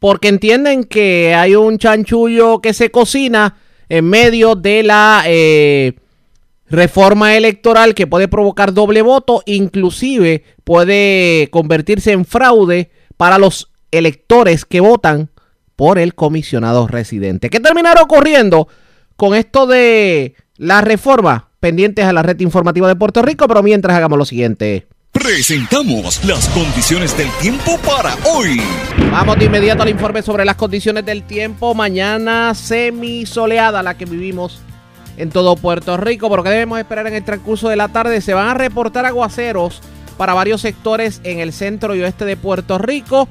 Speaker 2: porque entienden que hay un chanchullo que se cocina en medio de la eh, reforma electoral que puede provocar doble voto, inclusive puede convertirse en fraude para los electores que votan por el comisionado residente. ¿Qué terminará ocurriendo con esto de la reforma? Pendientes a la red informativa de Puerto Rico, pero mientras hagamos lo siguiente.
Speaker 15: Presentamos las condiciones del tiempo para hoy.
Speaker 2: Vamos de inmediato al informe sobre las condiciones del tiempo. Mañana semisoleada la que vivimos en todo Puerto Rico. Pero que debemos esperar en el transcurso de la tarde? Se van a reportar aguaceros para varios sectores en el centro y oeste de Puerto Rico.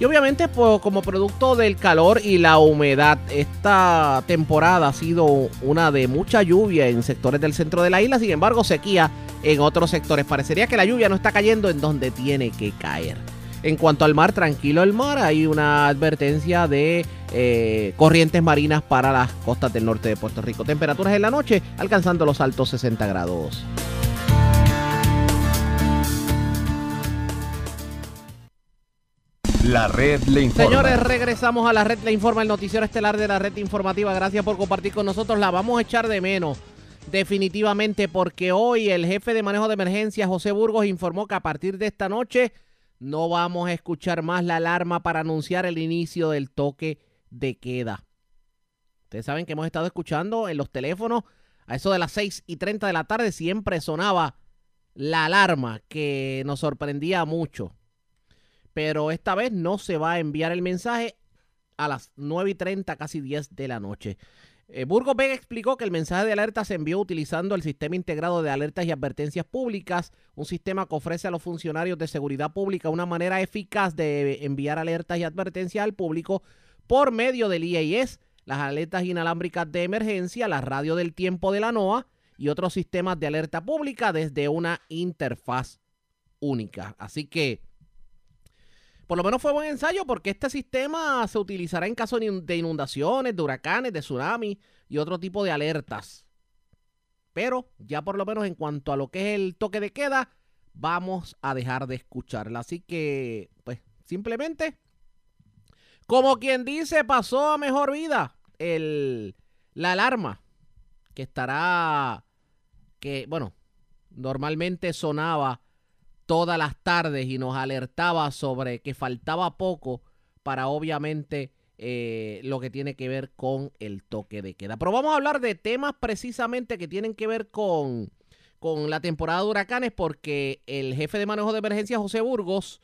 Speaker 2: Y obviamente pues, como producto del calor y la humedad, esta temporada ha sido una de mucha lluvia en sectores del centro de la isla, sin embargo sequía en otros sectores. Parecería que la lluvia no está cayendo en donde tiene que caer. En cuanto al mar, tranquilo el mar, hay una advertencia de eh, corrientes marinas para las costas del norte de Puerto Rico. Temperaturas en la noche alcanzando los altos 60 grados.
Speaker 5: La red le informa.
Speaker 2: Señores, regresamos a la red, le informa el noticiero estelar de la red informativa. Gracias por compartir con nosotros. La vamos a echar de menos definitivamente porque hoy el jefe de manejo de emergencia, José Burgos, informó que a partir de esta noche no vamos a escuchar más la alarma para anunciar el inicio del toque de queda. Ustedes saben que hemos estado escuchando en los teléfonos a eso de las 6 y 30 de la tarde siempre sonaba la alarma que nos sorprendía mucho pero esta vez no se va a enviar el mensaje a las 9 y 30, casi 10 de la noche. Eh, Burgos Vega explicó que el mensaje de alerta se envió utilizando el Sistema Integrado de Alertas y Advertencias Públicas, un sistema que ofrece a los funcionarios de seguridad pública una manera eficaz de enviar alertas y advertencias al público por medio del IAS, las alertas inalámbricas de emergencia, la radio del tiempo de la NOAA y otros sistemas de alerta pública desde una interfaz única. Así que por lo menos fue buen ensayo porque este sistema se utilizará en caso de inundaciones, de huracanes, de tsunami y otro tipo de alertas. Pero ya por lo menos en cuanto a lo que es el toque de queda, vamos a dejar de escucharla. Así que, pues, simplemente, como quien dice, pasó a mejor vida el, la alarma que estará, que, bueno, normalmente sonaba todas las tardes y nos alertaba sobre que faltaba poco para obviamente eh, lo que tiene que ver con el toque de queda. Pero vamos a hablar de temas precisamente que tienen que ver con, con la temporada de huracanes porque el jefe de manejo de emergencia, José Burgos,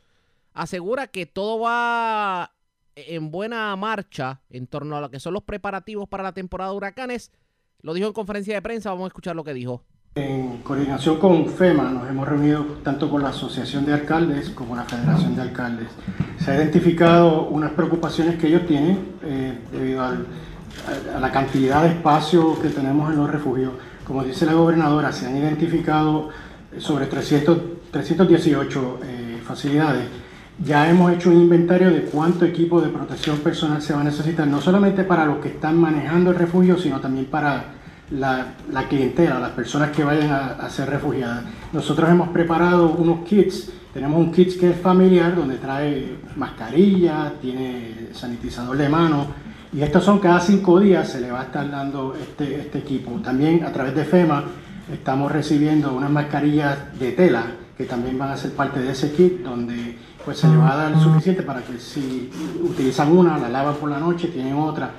Speaker 2: asegura que todo va en buena marcha en torno a lo que son los preparativos para la temporada de huracanes. Lo dijo en conferencia de prensa, vamos a escuchar lo que dijo.
Speaker 16: En coordinación con FEMA nos hemos reunido tanto con la Asociación de Alcaldes como la Federación de Alcaldes. Se ha identificado unas preocupaciones que ellos tienen eh, debido a la cantidad de espacio que tenemos en los refugios. Como dice la gobernadora, se han identificado sobre 300, 318 eh, facilidades. Ya hemos hecho un inventario de cuánto equipo de protección personal se va a necesitar, no solamente para los que están manejando el refugio, sino también para la, la clientela, las personas que vayan a, a, ser refugiadas. Nosotros hemos preparado unos kits, tenemos un kit que es familiar, donde trae mascarilla, tiene sanitizador de mano, y estos son cada cinco días, se le va a estar dando este, este equipo. También a través de FEMA estamos recibiendo unas mascarillas de tela, que también van a ser parte de ese kit, donde pues se le va a dar suficiente para que si utilizan una, la lavan por la noche, tienen otra.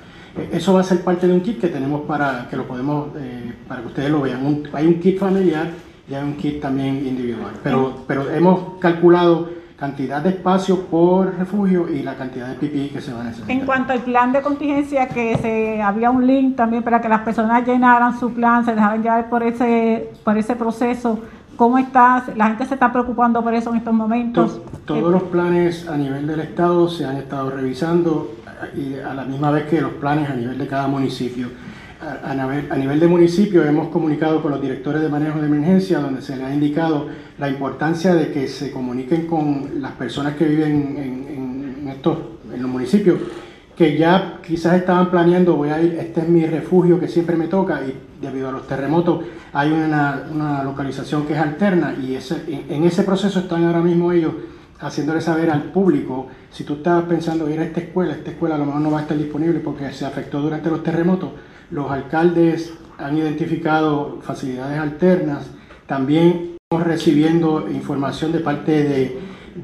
Speaker 16: Eso va a ser parte de un kit que tenemos para que lo podemos, eh, para que ustedes lo vean. Un, hay un kit familiar y hay un kit también individual. Pero, pero hemos calculado cantidad de espacio por refugio y la cantidad de PPI que se va a necesitar.
Speaker 17: En cuanto al plan de contingencia, que se había un link también para que las personas llenaran su plan, se dejaran llevar por ese, por ese proceso. ¿Cómo estás? ¿La gente se está preocupando por eso en estos momentos?
Speaker 16: Todos los planes a nivel del Estado se han estado revisando y a la misma vez que los planes a nivel de cada municipio. A, a, nivel de municipio hemos comunicado con los directores de manejo de emergencia donde se les ha indicado la importancia de que se comuniquen con las personas que viven en, en, estos, en los municipios que ya quizás estaban planeando, voy a ir, este es mi refugio que siempre me toca y debido a los terremotos hay una, una localización que es alterna y ese, en, en ese proceso están ahora mismo ellos haciéndole saber al público, si tú estabas pensando ir a esta escuela, esta escuela a lo mejor no va a estar disponible porque se afectó durante los terremotos, los alcaldes han identificado facilidades alternas, también estamos recibiendo información de parte de,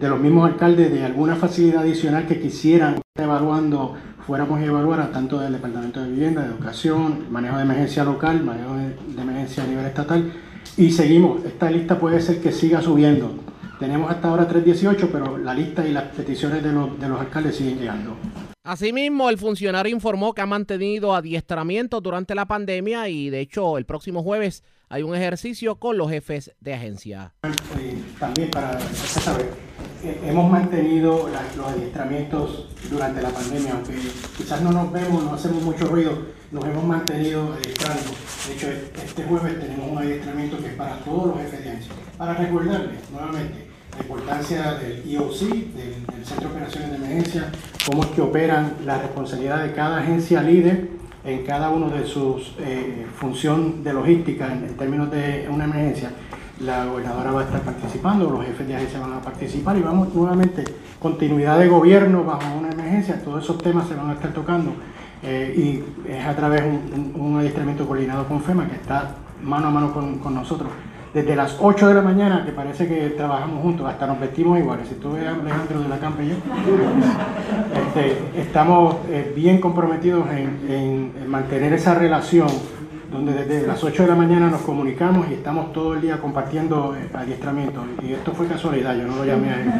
Speaker 16: los mismos alcaldes de alguna facilidad adicional que quisieran evaluando, fuéramos a evaluar a tanto del Departamento de Vivienda, de Educación, manejo de emergencia local, manejo de emergencia a nivel estatal, y seguimos, esta lista puede ser que siga subiendo. Tenemos hasta ahora 318, pero la lista y las peticiones de los, de los alcaldes siguen llegando.
Speaker 2: Asimismo, el funcionario informó que ha mantenido adiestramiento durante la pandemia y de hecho el próximo jueves hay un ejercicio con los jefes de agencia.
Speaker 16: Eh, también para saber, eh, hemos mantenido los adiestramientos durante la pandemia, aunque quizás no nos vemos, no hacemos mucho ruido, nos hemos mantenido adiestrando. De hecho, este jueves tenemos un adiestramiento que es para todos los jefes de agencia. Para recordarles nuevamente, la importancia del EOC, del, Centro de Operaciones de Emergencia, cómo es que operan la responsabilidad de cada agencia líder en cada uno de sus eh, función de logística en, en, términos de una emergencia. La gobernadora va a estar participando, los jefes de agencia van a participar y vamos nuevamente, continuidad de gobierno bajo una emergencia, todos esos temas se van a estar tocando eh, y es a través de un, un, un, adiestramiento coordinado con FEMA que está mano a mano con, con nosotros desde las 8 de la mañana, que parece que trabajamos juntos, hasta nos vestimos iguales. Si tú ves Alejandro de la Campa y yo, este, estamos eh, bien comprometidos en, mantener esa relación, donde desde las 8 de la mañana nos comunicamos y estamos todo el día compartiendo eh, adiestramiento. Y esto fue casualidad, yo no lo llamé a él.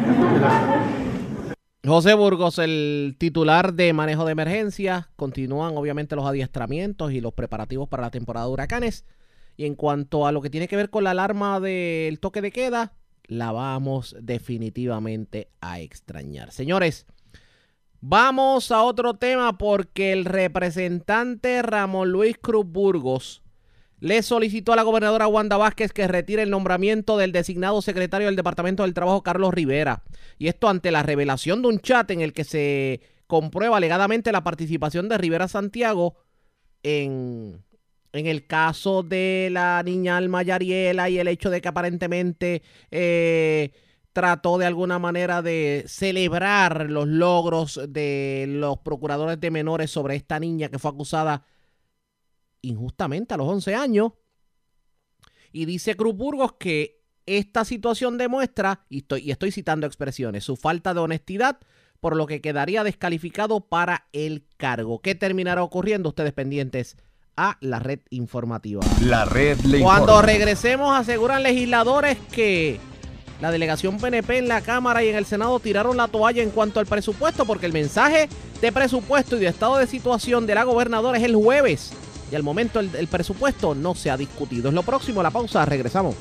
Speaker 2: José Burgos, el titular de manejo de emergencias, continúan obviamente los adiestramientos y los preparativos para la temporada de huracanes. Y en cuanto a lo que tiene que ver con la alarma del toque de queda, la vamos definitivamente a extrañar. Señores, vamos a otro tema porque el representante Ramón Luis Cruz Burgos le solicitó a la gobernadora Wanda Vázquez que retire el nombramiento del designado secretario del Departamento del Trabajo, Carlos Rivera. Y esto ante la revelación de un chat en el que se comprueba alegadamente la participación de Rivera Santiago en en el caso de la niña Alma Yariela y el hecho de que aparentemente eh, trató de alguna manera de celebrar los logros de los procuradores de menores sobre esta niña que fue acusada injustamente a los 11 años. Y dice Cruz Burgos que esta situación demuestra, y estoy, y estoy citando expresiones, su falta de honestidad, por lo que quedaría descalificado para el cargo. ¿Qué terminará ocurriendo? Ustedes pendientes a la red informativa.
Speaker 5: La red le
Speaker 2: Cuando
Speaker 5: informa.
Speaker 2: regresemos, aseguran legisladores que la delegación PNP en la Cámara y en el Senado tiraron la toalla en cuanto al presupuesto, porque el mensaje de presupuesto y de estado de situación de la gobernadora es el jueves. Y al momento el, el presupuesto no se ha discutido. Es lo próximo, la pausa, regresamos.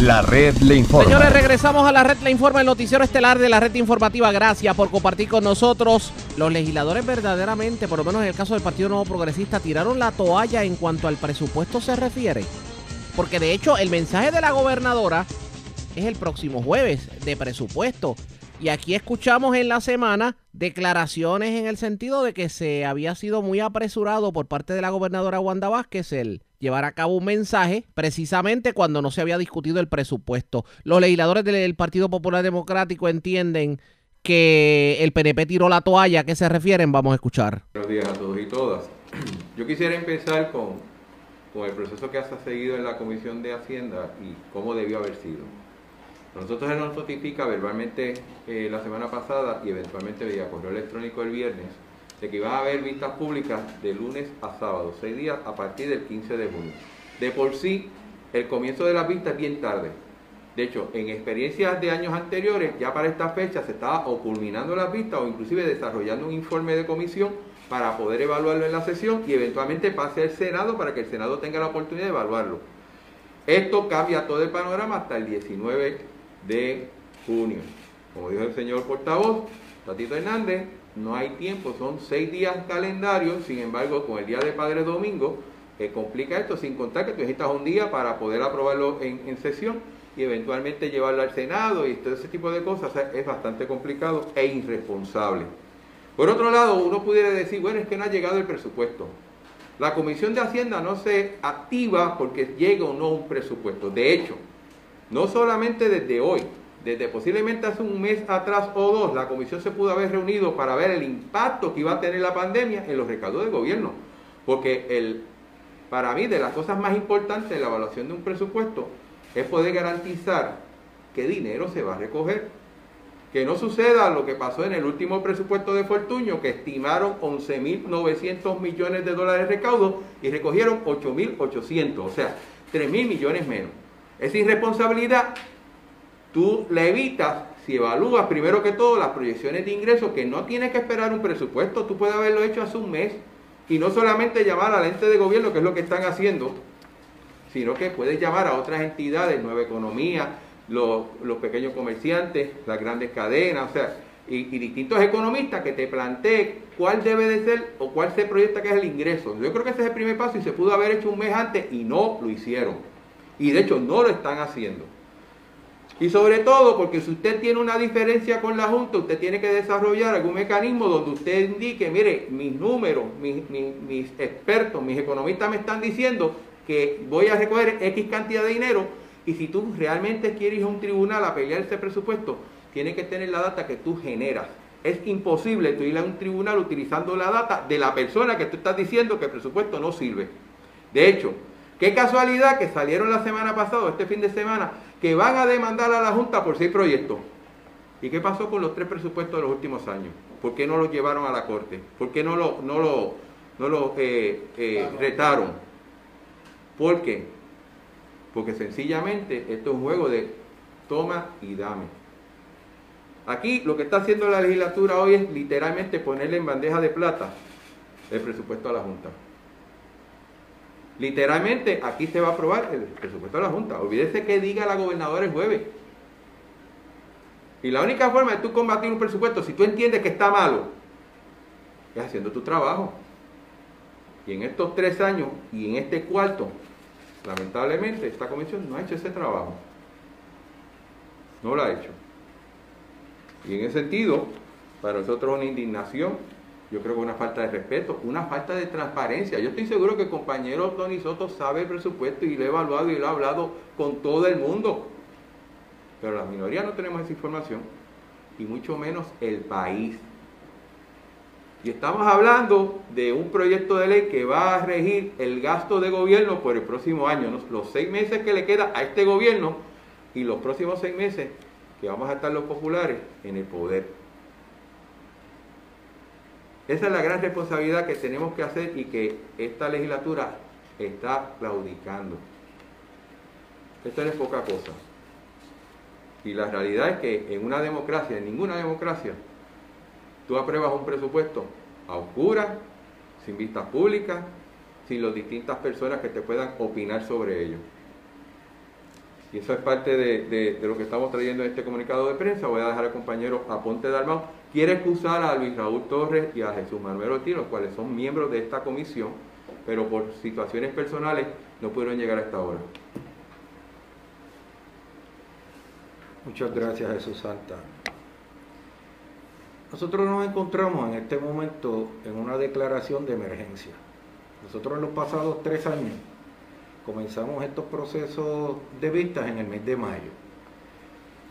Speaker 5: La red le informa.
Speaker 2: Señores, regresamos a la red La Informa, el noticiero estelar de la red informativa. Gracias por compartir con nosotros. Los legisladores verdaderamente, por lo menos en el caso del Partido Nuevo Progresista, tiraron la toalla en cuanto al presupuesto se refiere. Porque de hecho el mensaje de la gobernadora es el próximo jueves de presupuesto. Y aquí escuchamos en la semana declaraciones en el sentido de que se había sido muy apresurado por parte de la gobernadora Wanda Vázquez el llevar a cabo un mensaje precisamente cuando no se había discutido el presupuesto. Los legisladores del Partido Popular Democrático entienden que el PNP tiró la toalla. ¿A qué se refieren? Vamos a escuchar.
Speaker 18: Buenos días a todos y todas. Yo quisiera empezar con, con el proceso que ha seguido en la Comisión de Hacienda y cómo debió haber sido. Nosotros se nos notifica verbalmente eh, la semana pasada y eventualmente vía correo electrónico el viernes de que iban a haber vistas públicas de lunes a sábado, seis días a partir del 15 de junio. De por sí, el comienzo de las vistas es bien tarde. De hecho, en experiencias de años anteriores, ya para esta fecha se estaba o culminando las vistas o inclusive desarrollando un informe de comisión para poder evaluarlo en la sesión y eventualmente pase al Senado para que el Senado tenga la oportunidad de evaluarlo. Esto cambia todo el panorama hasta el 19 de junio. Como dijo el señor portavoz, Tatito Hernández, no hay tiempo, son seis días calendarios, sin embargo, con el día de Padre Domingo, complica esto, sin contar que tú necesitas un día para poder aprobarlo en, sesión y eventualmente llevarlo al Senado y todo ese tipo de cosas, es bastante complicado e irresponsable. Por otro lado, uno pudiera decir, bueno, es que no ha llegado el presupuesto. La Comisión de Hacienda no se activa porque llega o no un presupuesto. De hecho, no solamente desde hoy, desde posiblemente hace un mes atrás o dos, la comisión se pudo haber reunido para ver el impacto que iba a tener la pandemia en los recaudos del gobierno. Porque el, para mí, de las cosas más importantes de la evaluación de un presupuesto es poder garantizar qué dinero se va a recoger. Que no suceda lo que pasó en el último presupuesto de Fortuño, que estimaron 11.900 millones de dólares de recaudo y recogieron 8.800, o sea, 3.000 millones menos. Esa irresponsabilidad tú la evitas si evalúas primero que todo las proyecciones de ingresos, que no tienes que esperar un presupuesto, tú puedes haberlo hecho hace un mes y no solamente llamar al ente de gobierno, que es lo que están haciendo, sino que puedes llamar a otras entidades, Nueva Economía, los, pequeños comerciantes, las grandes cadenas, o sea, y distintos economistas que te planteen cuál debe de ser o cuál se proyecta que es el ingreso. Yo creo que ese es el primer paso y se pudo haber hecho un mes antes y no lo hicieron. Y de hecho no lo están haciendo. Y sobre todo porque si usted tiene una diferencia con la Junta, usted tiene que desarrollar algún mecanismo donde usted indique, mire, mis números, mis, mis, expertos, mis economistas me están diciendo que voy a recoger X cantidad de dinero y si tú realmente quieres ir a un tribunal a pelear ese presupuesto, tienes que tener la data que tú generas. Es imposible tú ir a un tribunal utilizando la data de la persona que tú estás diciendo que el presupuesto no sirve. De hecho, qué casualidad que salieron la semana pasada, este fin de semana, que van a demandar a la Junta por seis proyectos. ¿Y qué pasó con los tres presupuestos de los últimos años? ¿Por qué no los llevaron a la Corte? ¿Por qué no lo, no lo, no lo eh, eh, retaron? ¿Por qué? Porque sencillamente esto es un juego de toma y dame. Aquí lo que está haciendo la legislatura hoy es literalmente ponerle en bandeja de plata el presupuesto a la Junta. Literalmente aquí se va a aprobar el presupuesto de la Junta. Olvídese que diga la gobernadora el jueves. Y la única forma de tú combatir un presupuesto, si tú entiendes que está malo, es haciendo tu trabajo. Y en estos tres años y en este cuarto, lamentablemente, esta comisión no ha hecho ese trabajo. No lo ha hecho. Y en ese sentido, para nosotros una indignación, yo creo que una falta de respeto, una falta de transparencia. Yo estoy seguro que el compañero Tony Soto sabe el presupuesto y lo ha evaluado y lo ha hablado con todo el mundo. Pero la minoría no tenemos esa información, y mucho menos el país.
Speaker 19: Y estamos hablando de un proyecto de ley que va a regir el gasto de gobierno por el próximo año, los seis meses que le queda a este gobierno y los próximos seis meses que vamos a estar los populares en el poder. Esa es la gran responsabilidad que tenemos que hacer y que esta legislatura está claudicando. Esto no es poca cosa. Y la realidad es que en una democracia, en ninguna democracia, tú apruebas un presupuesto a oscuras, sin vistas públicas, sin las distintas personas que te puedan opinar sobre ello. Y eso es parte de, de- lo que estamos trayendo en este comunicado de prensa. Voy a dejar al compañero Aponte Dalmau. Quiere excusar a Luis Raúl Torres y a Jesús Manuel Ortiz, los cuales son miembros de esta comisión, pero por situaciones personales no pudieron llegar a esta hora.
Speaker 18: Muchas gracias, Jesús Santa. Nosotros nos encontramos en este momento en una declaración de emergencia. Nosotros en los pasados tres años comenzamos estos procesos de vistas en el mes de mayo.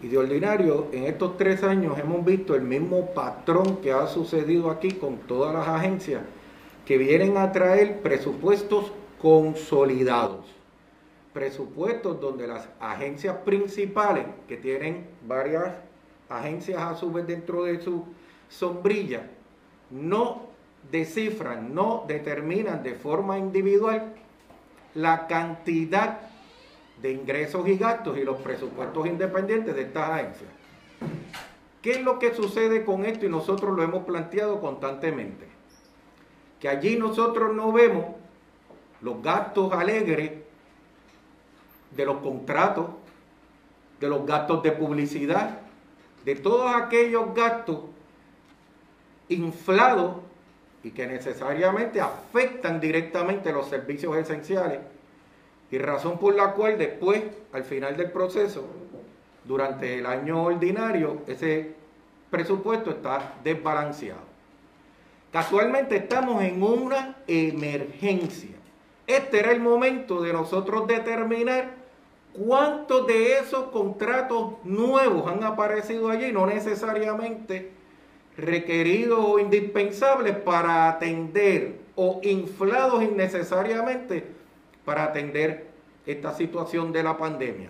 Speaker 18: Y de ordinario, en estos tres años hemos visto el mismo patrón que ha sucedido aquí con todas las agencias que vienen a traer presupuestos consolidados. Presupuestos donde las agencias principales, que tienen varias agencias a su vez dentro de su sombrilla, no descifran, no determinan de forma individual la cantidad de ingresos y gastos y los presupuestos independientes de estas agencias. ¿Qué es lo que sucede con esto? Y nosotros lo hemos planteado constantemente. Que allí nosotros no vemos los gastos alegres de los contratos, de los gastos de publicidad, de todos aquellos gastos inflados y que necesariamente afectan directamente los servicios esenciales y razón por la cual después, al final del proceso, durante el año ordinario, ese presupuesto está desbalanceado. Casualmente estamos en una emergencia. Este era el momento de nosotros determinar cuántos de esos contratos nuevos han aparecido allí, no necesariamente requeridos o indispensables para atender o inflados innecesariamente para atender esta situación de la pandemia.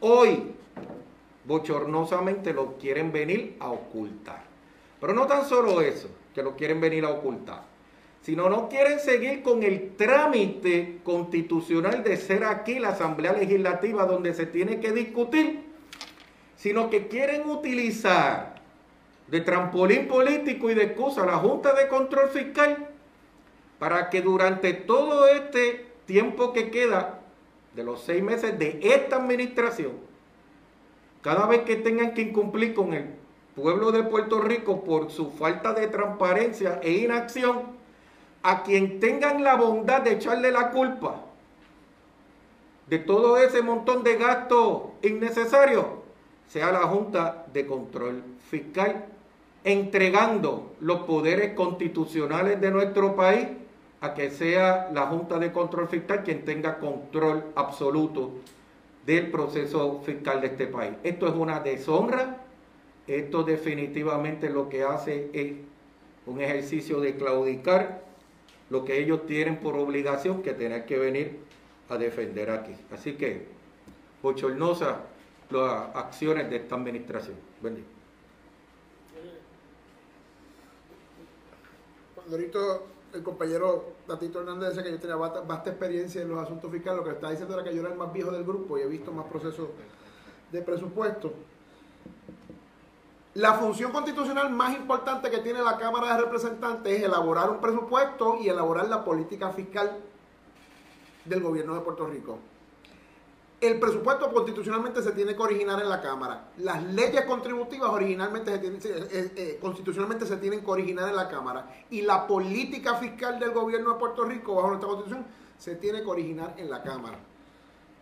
Speaker 18: Hoy, bochornosamente, lo quieren venir a ocultar. Pero no tan solo eso, que lo quieren venir a ocultar, sino no quieren seguir con el trámite constitucional de ser aquí la Asamblea Legislativa donde se tiene que discutir, sino que quieren utilizar de trampolín político y de excusa a la Junta de Control Fiscal para que durante todo este tiempo que queda de los seis meses de esta administración, cada vez que tengan que incumplir con el pueblo de Puerto Rico por su falta de transparencia e inacción, a quien tengan la bondad de echarle la culpa de todo ese montón de gastos innecesarios, sea la Junta de Control Fiscal, entregando los poderes constitucionales de nuestro país a que sea la Junta de Control Fiscal quien tenga control absoluto del proceso fiscal de este país. Esto es una deshonra, esto definitivamente lo que hace es un ejercicio de claudicar lo que ellos tienen por obligación que tener que venir a defender aquí. Así que, bochornosa las acciones de esta administración. Buen día.
Speaker 20: El compañero Tatito Hernández decía que yo tenía vasta, vasta experiencia en los asuntos fiscales, lo que está diciendo era que yo era el más viejo del grupo y he visto más procesos de presupuesto. La función constitucional más importante que tiene la Cámara de Representantes es elaborar un presupuesto y elaborar la política fiscal del gobierno de Puerto Rico. El presupuesto constitucionalmente se tiene que originar en la Cámara. Las leyes contributivas originalmente eh, eh, constitucionalmente se tienen que originar en la Cámara. Y la política fiscal del gobierno de Puerto Rico, bajo nuestra constitución, se tiene que originar en la Cámara.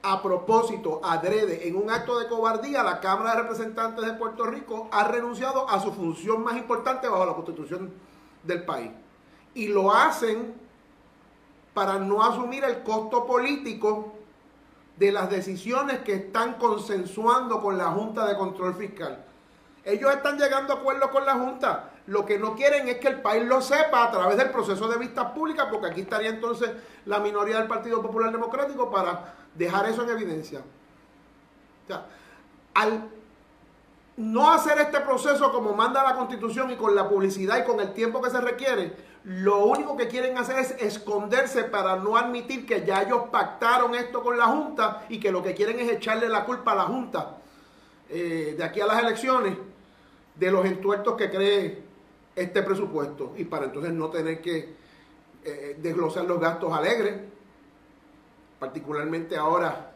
Speaker 20: A propósito, adrede, en un acto de cobardía, la Cámara de Representantes de Puerto Rico ha renunciado a su función más importante bajo la constitución del país. Y lo hacen para no asumir el costo político de las decisiones que están consensuando con la Junta de Control Fiscal. Ellos están llegando a acuerdos con la Junta. Lo que no quieren es que el país lo sepa a través del proceso de vistas públicas, porque aquí estaría entonces la minoría del Partido Popular Democrático para dejar eso en evidencia. O al no hacer este proceso como manda la Constitución y con la publicidad y con el tiempo que se requiere, lo único que quieren hacer es esconderse para no admitir que ya ellos pactaron esto con la Junta y que lo que quieren es echarle la culpa a la Junta eh, de aquí a las elecciones de los entuertos que cree este presupuesto. Y para entonces no tener que eh, desglosar los gastos alegres, particularmente ahora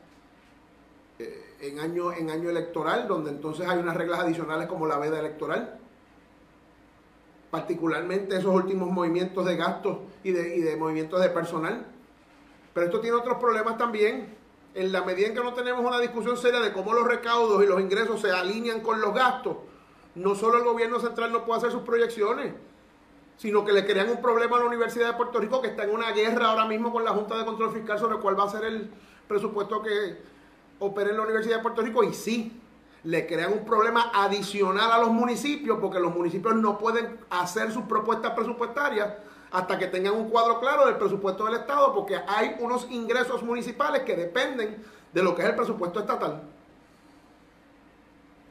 Speaker 20: en, año, en año electoral, donde entonces hay unas reglas adicionales como la veda electoral, particularmente esos últimos movimientos de gastos y de, y de movimientos de personal. Pero esto tiene otros problemas también. En la medida en que no tenemos una discusión seria de cómo los recaudos y los ingresos se alinean con los gastos, no solo el gobierno central no puede hacer sus proyecciones, sino que le crean un problema a la Universidad de Puerto Rico que está en una guerra ahora mismo con la Junta de Control Fiscal sobre cuál va a ser el presupuesto que opere en la Universidad de Puerto Rico y sí, le crean un problema adicional a los municipios porque los municipios no pueden hacer sus propuestas presupuestarias hasta que tengan un cuadro claro del presupuesto del Estado porque hay unos ingresos municipales que dependen de lo que es el presupuesto estatal.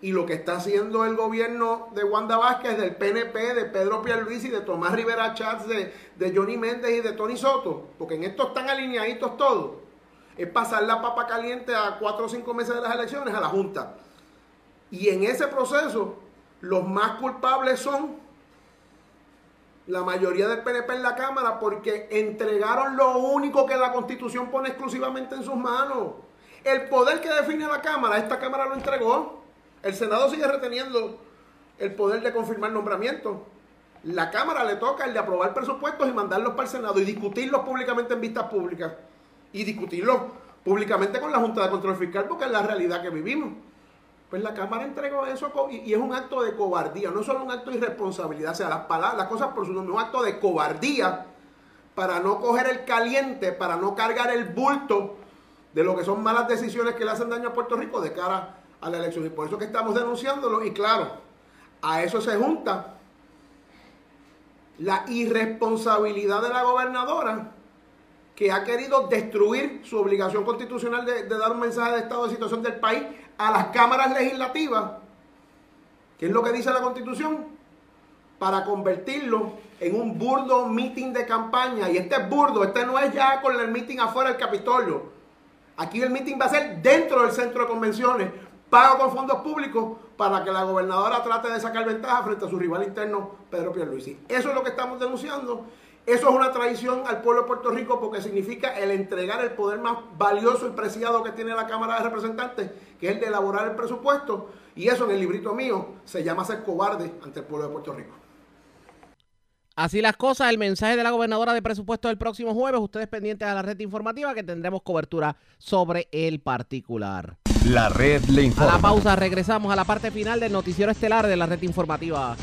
Speaker 20: Y lo que está haciendo el gobierno de Wanda Vázquez, del PNP, de Pedro Pierluisi, de Tomás Rivera Chats, de, de Johnny Méndez y de Tony Soto, porque en esto están alineaditos todos, es pasar la papa caliente a cuatro o cinco meses de las elecciones a la Junta. Y en ese proceso, los más culpables son la mayoría del PNP en la Cámara porque entregaron lo único que la Constitución pone exclusivamente en sus manos. El poder que define la Cámara, esta Cámara lo entregó. El Senado sigue reteniendo el poder de confirmar nombramientos. La Cámara le toca el de aprobar presupuestos y mandarlos para el Senado y discutirlos públicamente en vistas públicas. Y discutirlos públicamente con la Junta de Control Fiscal porque es la realidad que vivimos. Pues la Cámara entregó eso y, es un acto de cobardía, no solo un acto de irresponsabilidad, o sea, las, palabras, las cosas por su nombre, un acto de cobardía para no coger el caliente, para no cargar el bulto de lo que son malas decisiones que le hacen daño a Puerto Rico de cara a la elección. Y por eso que estamos denunciándolo. Y claro, a eso se junta la irresponsabilidad de la gobernadora que ha querido destruir su obligación constitucional de, dar un mensaje de estado de situación del país a las cámaras legislativas, que es lo que dice la constitución, para convertirlo en un burdo meeting de campaña. Y este es burdo, este no es ya con el meeting afuera del Capitolio. Aquí el meeting va a ser dentro del centro de convenciones, pago con fondos públicos para que la gobernadora trate de sacar ventaja frente a su rival interno, Pedro Pierluisi. Eso es lo que estamos denunciando. Eso es una traición al pueblo de Puerto Rico porque significa el entregar el poder más valioso y preciado que tiene la Cámara de Representantes, que es el de elaborar el presupuesto. Y eso en el librito mío se llama ser cobarde ante el pueblo de Puerto Rico.
Speaker 2: Así las cosas, el mensaje de la gobernadora de presupuesto del próximo jueves. Ustedes pendientes a la red informativa que tendremos cobertura sobre el particular.
Speaker 5: La red le informa.
Speaker 2: A la pausa regresamos a la parte final del noticiero estelar de la red informativa.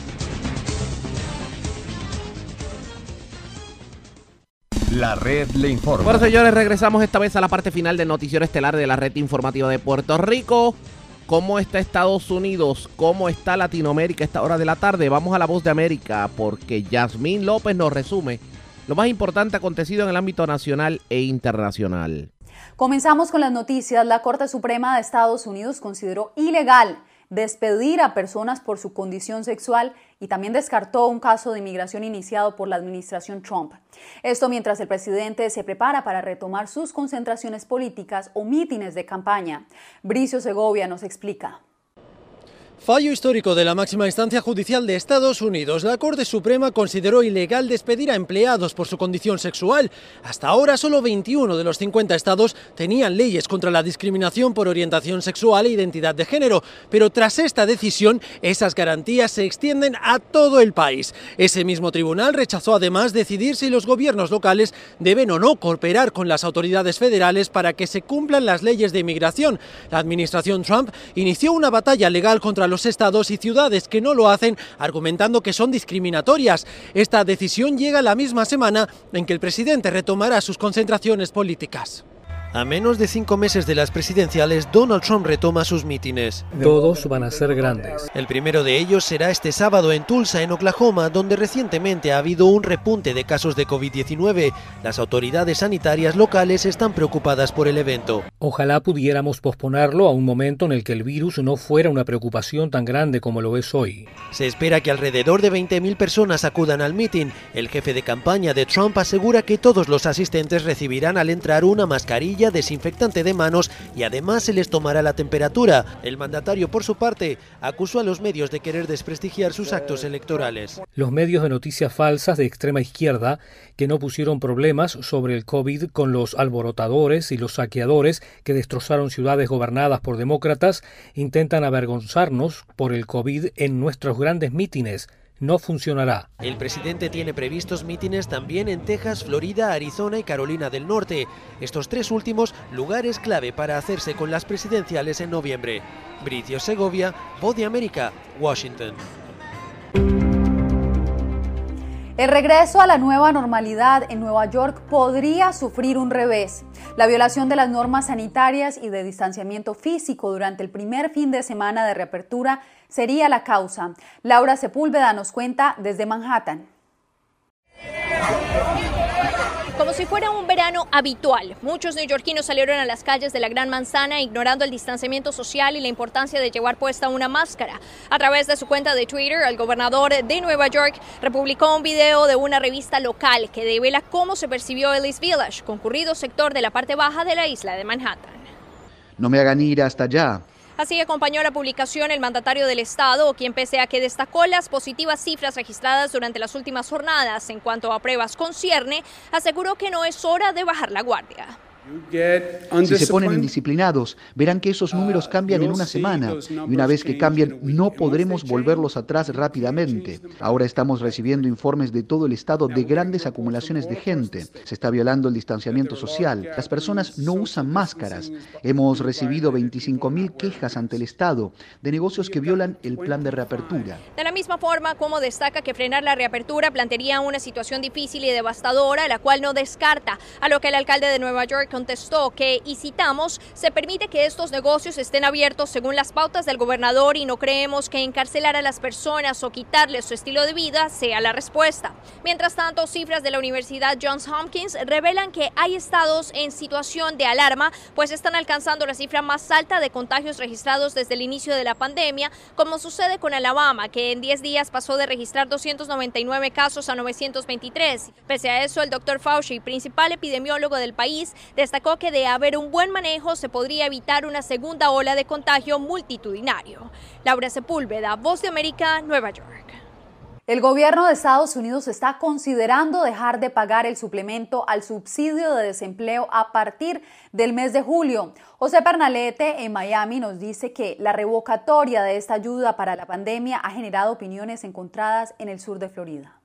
Speaker 5: La red le informa.
Speaker 2: Bueno, señores, regresamos esta vez a la parte final del noticiero estelar de la red informativa de Puerto Rico. ¿Cómo está Estados Unidos? ¿Cómo está Latinoamérica a esta hora de la tarde? Vamos a la voz de América porque Yasmín López nos resume lo más importante acontecido en el ámbito nacional e internacional.
Speaker 21: Comenzamos con las noticias. La Corte Suprema de Estados Unidos consideró ilegal despedir a personas por su condición sexual y también descartó un caso de inmigración iniciado por la administración Trump. Esto mientras el presidente se prepara para retomar sus concentraciones políticas o mítines de campaña. Bricio Segovia nos explica.
Speaker 22: Fallo histórico de la máxima instancia judicial de Estados Unidos. La Corte Suprema consideró ilegal despedir a empleados por su condición sexual. Hasta ahora solo 21 de los 50 estados tenían leyes contra la discriminación por orientación sexual e identidad de género, pero tras esta decisión esas garantías se extienden a todo el país. Ese mismo tribunal rechazó además decidir si los gobiernos locales deben o no cooperar con las autoridades federales para que se cumplan las leyes de inmigración. La administración Trump inició una batalla legal contra los estados y ciudades que no lo hacen, argumentando que son discriminatorias. Esta decisión llega la misma semana en que el presidente retomará sus concentraciones políticas. A menos de cinco meses de las presidenciales, Donald Trump retoma sus mítines.
Speaker 23: Todos van a ser grandes.
Speaker 22: El primero de ellos será este sábado en Tulsa, en Oklahoma, donde recientemente ha habido un repunte de casos de COVID-19. Las autoridades sanitarias locales están preocupadas por el evento.
Speaker 23: Ojalá pudiéramos posponerlo a un momento en el que el virus no fuera una preocupación tan grande como lo es hoy.
Speaker 22: Se espera que alrededor de 20.000 personas acudan al mitin. El jefe de campaña de Trump asegura que todos los asistentes recibirán al entrar una mascarilla desinfectante de manos y además se les tomará la temperatura. El mandatario, por su parte, acusó a los medios de querer desprestigiar sus actos electorales.
Speaker 23: Los medios de noticias falsas de extrema izquierda que no pusieron problemas sobre el COVID con los alborotadores y los saqueadores que destrozaron ciudades gobernadas por demócratas intentan avergonzarnos por el COVID en nuestros grandes mítines no funcionará.
Speaker 22: El presidente tiene previstos mítines también en Texas, Florida, Arizona y Carolina del Norte. Estos tres últimos lugares clave para hacerse con las presidenciales en noviembre. Bricio Segovia, Voz de América, Washington.
Speaker 21: El regreso a la nueva normalidad en Nueva York podría sufrir un revés. La violación de las normas sanitarias y de distanciamiento físico durante el primer fin de semana de reapertura sería la causa. Laura Sepúlveda nos cuenta desde Manhattan.
Speaker 24: Como si fuera un verano habitual, muchos neoyorquinos salieron a las calles de la Gran Manzana ignorando el distanciamiento social y la importancia de llevar puesta una máscara. A través de su cuenta de Twitter, el gobernador de Nueva York republicó un video de una revista local que devela cómo se percibió el East Village, concurrido sector de la parte baja de la isla de Manhattan.
Speaker 25: No me hagan ir hasta allá.
Speaker 24: Así acompañó la publicación el mandatario del Estado, quien pese a que destacó las positivas cifras registradas durante las últimas jornadas en cuanto a pruebas concierne, aseguró que no es hora de bajar la guardia.
Speaker 25: Si se ponen indisciplinados, verán que esos números cambian en una semana y una vez que cambien no podremos volverlos atrás rápidamente. Ahora estamos recibiendo informes de todo el estado de grandes acumulaciones de gente. Se está violando el distanciamiento social. Las personas no usan máscaras. Hemos recibido 25.000 quejas ante el estado de negocios que violan el plan de reapertura.
Speaker 24: De la misma forma como destaca que frenar la reapertura plantearía una situación difícil y devastadora, la cual no descarta, a lo que el alcalde de Nueva York contestó que, y citamos, se permite que estos negocios estén abiertos según las pautas del gobernador y no creemos que encarcelar a las personas o quitarles su estilo de vida sea la respuesta. Mientras tanto, cifras de la Universidad Johns Hopkins revelan que hay estados en situación de alarma, pues están alcanzando la cifra más alta de contagios registrados desde el inicio de la pandemia, como sucede con Alabama, que en 10 días pasó de registrar 299 casos a 923. Pese a eso, el doctor Fauci, principal epidemiólogo del país, destacó que de haber un buen manejo se podría evitar una segunda ola de contagio multitudinario. Laura Sepúlveda, Voz de América, Nueva York.
Speaker 21: El gobierno de Estados Unidos está considerando dejar de pagar el suplemento al subsidio de desempleo a partir del mes de julio. José Pernalete en Miami nos dice que la revocatoria de esta ayuda para la pandemia ha generado opiniones encontradas en el sur de Florida.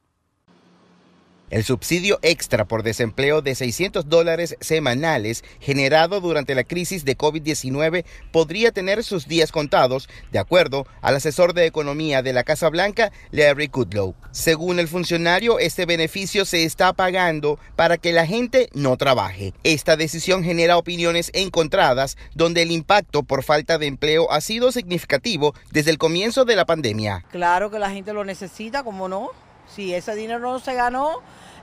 Speaker 26: El subsidio extra por desempleo de 600 dólares semanales generado durante la crisis de COVID-19 podría tener sus días contados, de acuerdo al asesor de economía de la Casa Blanca, Larry Kudlow. Según el funcionario, este beneficio se está pagando para que la gente no trabaje. Esta decisión genera opiniones encontradas, donde el impacto por falta de empleo ha sido significativo desde el comienzo de la pandemia.
Speaker 27: Claro que la gente lo necesita, como no? Si ese dinero no se ganó,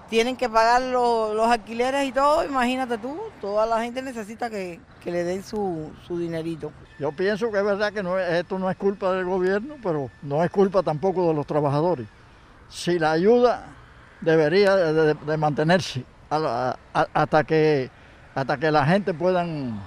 Speaker 27: tienen que pagar los, los alquileres y todo, imagínate tú, toda la gente necesita que, que le den su, su, dinerito.
Speaker 28: Yo pienso que es verdad que esto no es culpa del gobierno, pero no es culpa tampoco de los trabajadores. Si la ayuda debería de, mantenerse hasta, que, hasta que la gente puedan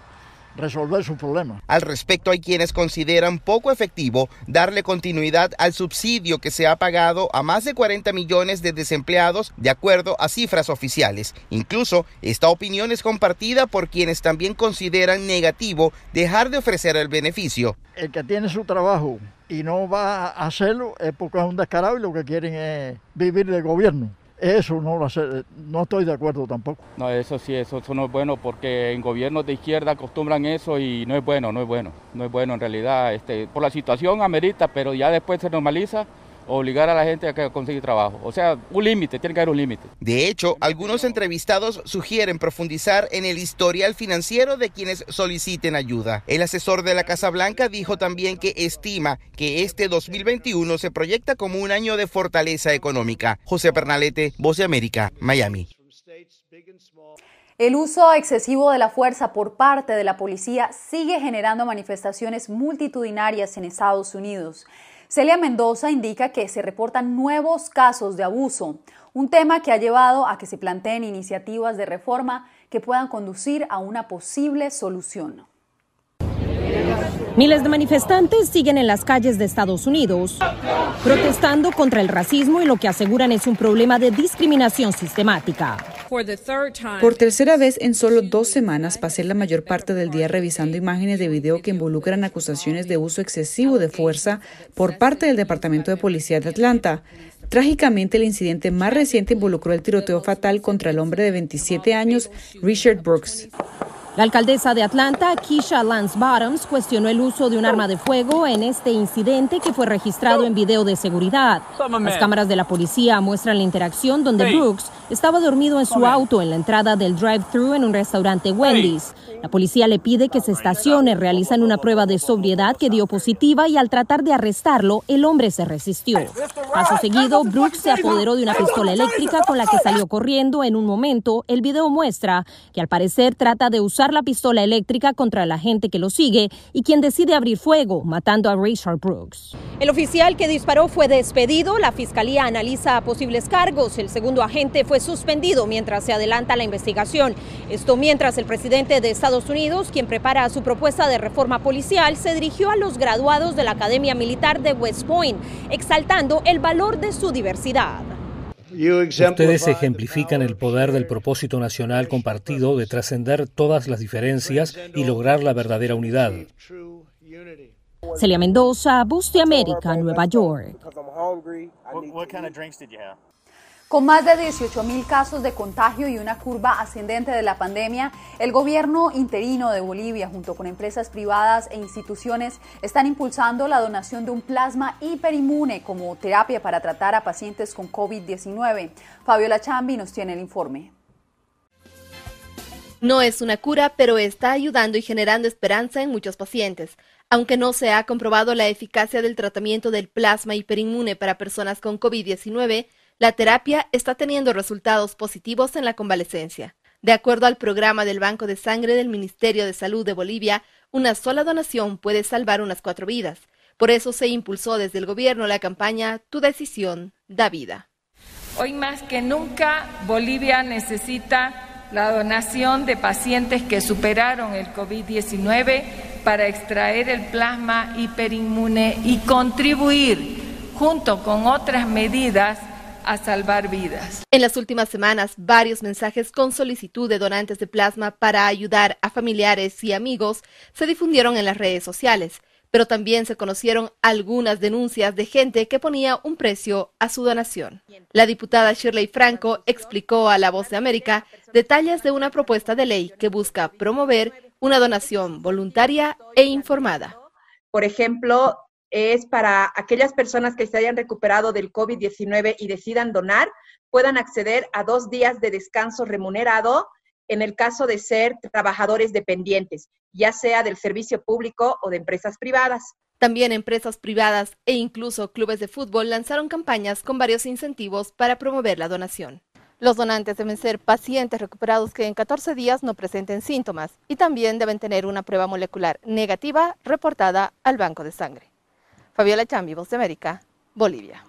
Speaker 28: resolver su problema.
Speaker 26: Al respecto, hay quienes consideran poco efectivo darle continuidad al subsidio que se ha pagado a más de 40 millones de desempleados de acuerdo a cifras oficiales. Incluso, esta opinión es compartida por quienes también consideran negativo dejar de ofrecer el beneficio.
Speaker 28: El que tiene su trabajo y no va a hacerlo es porque es un descarado y lo que quieren es vivir del gobierno. Eso no lo sé, no estoy de acuerdo tampoco.
Speaker 29: No, eso sí, eso, eso, no es bueno porque en gobiernos de izquierda acostumbran eso y no es bueno, no es bueno, no es bueno en realidad. Este, por la situación amerita, pero ya después se normaliza, obligar a la gente a que conseguir trabajo. O sea, un límite, tiene que haber un límite.
Speaker 26: De hecho, algunos entrevistados sugieren profundizar en el historial financiero de quienes soliciten ayuda. El asesor de la Casa Blanca dijo también que estima que este 2021 se proyecta como un año de fortaleza económica. José Pernalete, Voz de América, Miami.
Speaker 21: El uso excesivo de la fuerza por parte de la policía sigue generando manifestaciones multitudinarias en Estados Unidos. Celia Mendoza indica que se reportan nuevos casos de abuso, un tema que ha llevado a que se planteen iniciativas de reforma que puedan conducir a una posible solución.
Speaker 30: Miles de manifestantes siguen en las calles de Estados Unidos protestando contra el racismo y lo que aseguran es un problema de discriminación sistemática.
Speaker 31: Por tercera vez en solo dos semanas pasé la mayor parte del día revisando imágenes de video que involucran acusaciones de uso excesivo de fuerza por parte del Departamento de Policía de Atlanta. Trágicamente, el incidente más reciente involucró el tiroteo fatal contra el hombre de 27 años, Richard Brooks.
Speaker 30: La alcaldesa de Atlanta, Keisha Lance Bottoms, cuestionó el uso de un arma de fuego en este incidente que fue registrado en video de seguridad. Las cámaras de la policía muestran la interacción donde Brooks estaba dormido en su auto en la entrada del drive-thru en un restaurante Wendy's. La policía le pide que se estacione, realizan una prueba de sobriedad que dio positiva y al tratar de arrestarlo, el hombre se resistió. Paso seguido, Brooks se apoderó de una pistola eléctrica con la que salió corriendo en un momento. El video muestra que al parecer trata de usar la pistola eléctrica contra la gente que lo sigue y quien decide abrir fuego, matando a Richard Brooks. El oficial que disparó fue despedido. La fiscalía analiza posibles cargos. El segundo agente fue suspendido mientras se adelanta la investigación. Esto mientras el presidente de Estados Unidos, quien prepara su propuesta de reforma policial, se dirigió a los graduados de la Academia Militar de West Point, exaltando el valor de su diversidad.
Speaker 23: Ustedes ejemplifican el poder del propósito nacional compartido de trascender todas las diferencias y lograr la verdadera unidad.
Speaker 30: Celia Mendoza, Bus de América, Nueva York.
Speaker 21: Con más de 18 mil casos de contagio y una curva ascendente de la pandemia, el gobierno interino de Bolivia, junto con empresas privadas e instituciones, están impulsando la donación de un plasma hiperinmune como terapia para tratar a pacientes con COVID-19. Fabiola Chambi nos tiene el informe.
Speaker 32: No es una cura, pero está ayudando y generando esperanza en muchos pacientes. Aunque no se ha comprobado la eficacia del tratamiento del plasma hiperinmune para personas con COVID-19, la terapia está teniendo resultados positivos en la convalecencia. De acuerdo al programa del Banco de Sangre del Ministerio de Salud de Bolivia, una sola donación puede salvar unas cuatro vidas. Por eso se impulsó desde el gobierno la campaña Tu decisión da vida.
Speaker 33: Hoy más que nunca Bolivia necesita la donación de pacientes que superaron el COVID-19 para extraer el plasma hiperinmune y contribuir, junto con otras medidas, a salvar vidas.
Speaker 32: En las últimas semanas, varios mensajes con solicitud de donantes de plasma para ayudar a familiares y amigos se difundieron en las redes sociales, pero también se conocieron algunas denuncias de gente que ponía un precio a su donación. La diputada Shirley Franco explicó a La Voz de América detalles de una propuesta de ley que busca promover una donación voluntaria e informada.
Speaker 34: Por ejemplo, es para aquellas personas que se hayan recuperado del COVID-19 y decidan donar, puedan acceder a dos días de descanso remunerado en el caso de ser trabajadores dependientes, ya sea del servicio público o de empresas privadas.
Speaker 32: También empresas privadas e incluso clubes de fútbol lanzaron campañas con varios incentivos para promover la donación. Los donantes deben ser pacientes recuperados que en 14 días no presenten síntomas y también deben tener una prueba molecular negativa reportada al banco de sangre. Fabiola Chambi, Voz de América, Bolivia.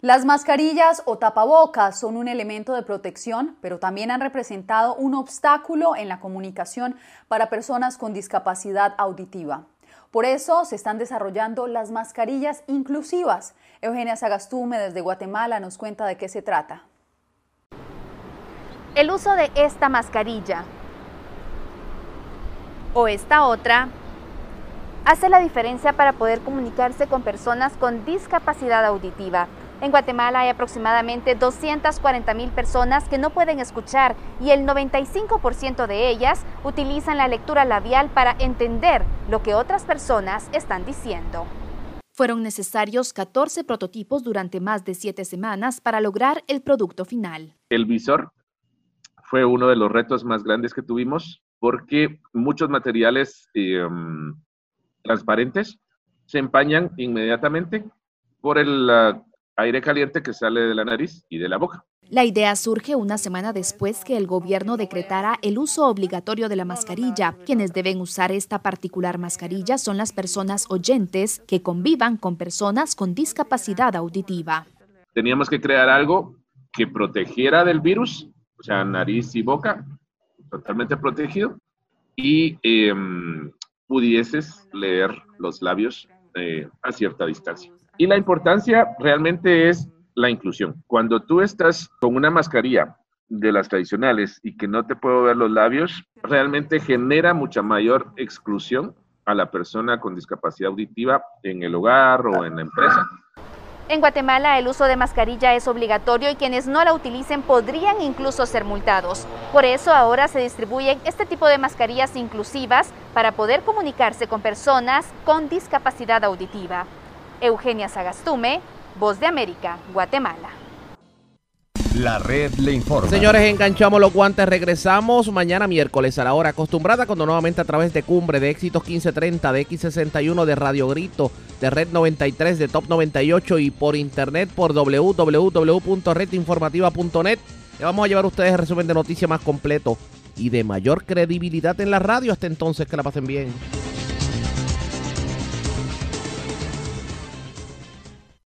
Speaker 21: Las mascarillas o tapabocas son un elemento de protección, pero también han representado un obstáculo en la comunicación para personas con discapacidad auditiva. Por eso se están desarrollando las mascarillas inclusivas. Eugenia Sagastume desde Guatemala nos cuenta de qué se trata.
Speaker 35: El uso de esta mascarilla o esta otra hace la diferencia para poder comunicarse con personas con discapacidad auditiva. En Guatemala hay aproximadamente 240 mil personas que no pueden escuchar y el 95% de ellas utilizan la lectura labial para entender lo que otras personas están diciendo. Fueron necesarios 14 prototipos durante más de siete semanas para lograr el producto final.
Speaker 36: El visor fue uno de los retos más grandes que tuvimos porque muchos materiales em, transparentes se empañan inmediatamente por el aire caliente que sale de la nariz y de la boca.
Speaker 35: La idea surge una semana después que el gobierno decretara el uso obligatorio de la mascarilla. Quienes deben usar esta particular mascarilla son las personas oyentes que convivan con personas con discapacidad auditiva.
Speaker 36: Teníamos que crear algo que protegiera del virus, o sea, nariz y boca, totalmente protegido, y em, pudieses leer los labios eh, a cierta distancia. Y la importancia realmente es la inclusión. Cuando tú estás con una mascarilla de las tradicionales y que no te puedo ver los labios, realmente genera mucha mayor exclusión a la persona con discapacidad auditiva en el hogar o en la empresa.
Speaker 35: En Guatemala el uso de mascarilla es obligatorio y quienes no la utilicen podrían incluso ser multados. Por eso ahora se distribuyen este tipo de mascarillas inclusivas para poder comunicarse con personas con discapacidad auditiva. Eugenia Sagastume, Voz de América, Guatemala.
Speaker 5: La red le informa.
Speaker 2: Señores, enganchamos los guantes. Regresamos mañana miércoles a la hora acostumbrada, cuando nuevamente a través de Cumbre, de Éxitos 1530, de X61, de Radio Grito, de Red 93, de Top 98 y por internet por www.redinformativa.net. Le vamos a llevar a ustedes el resumen de noticias más completo y de mayor credibilidad en la radio. Hasta entonces, que la pasen bien.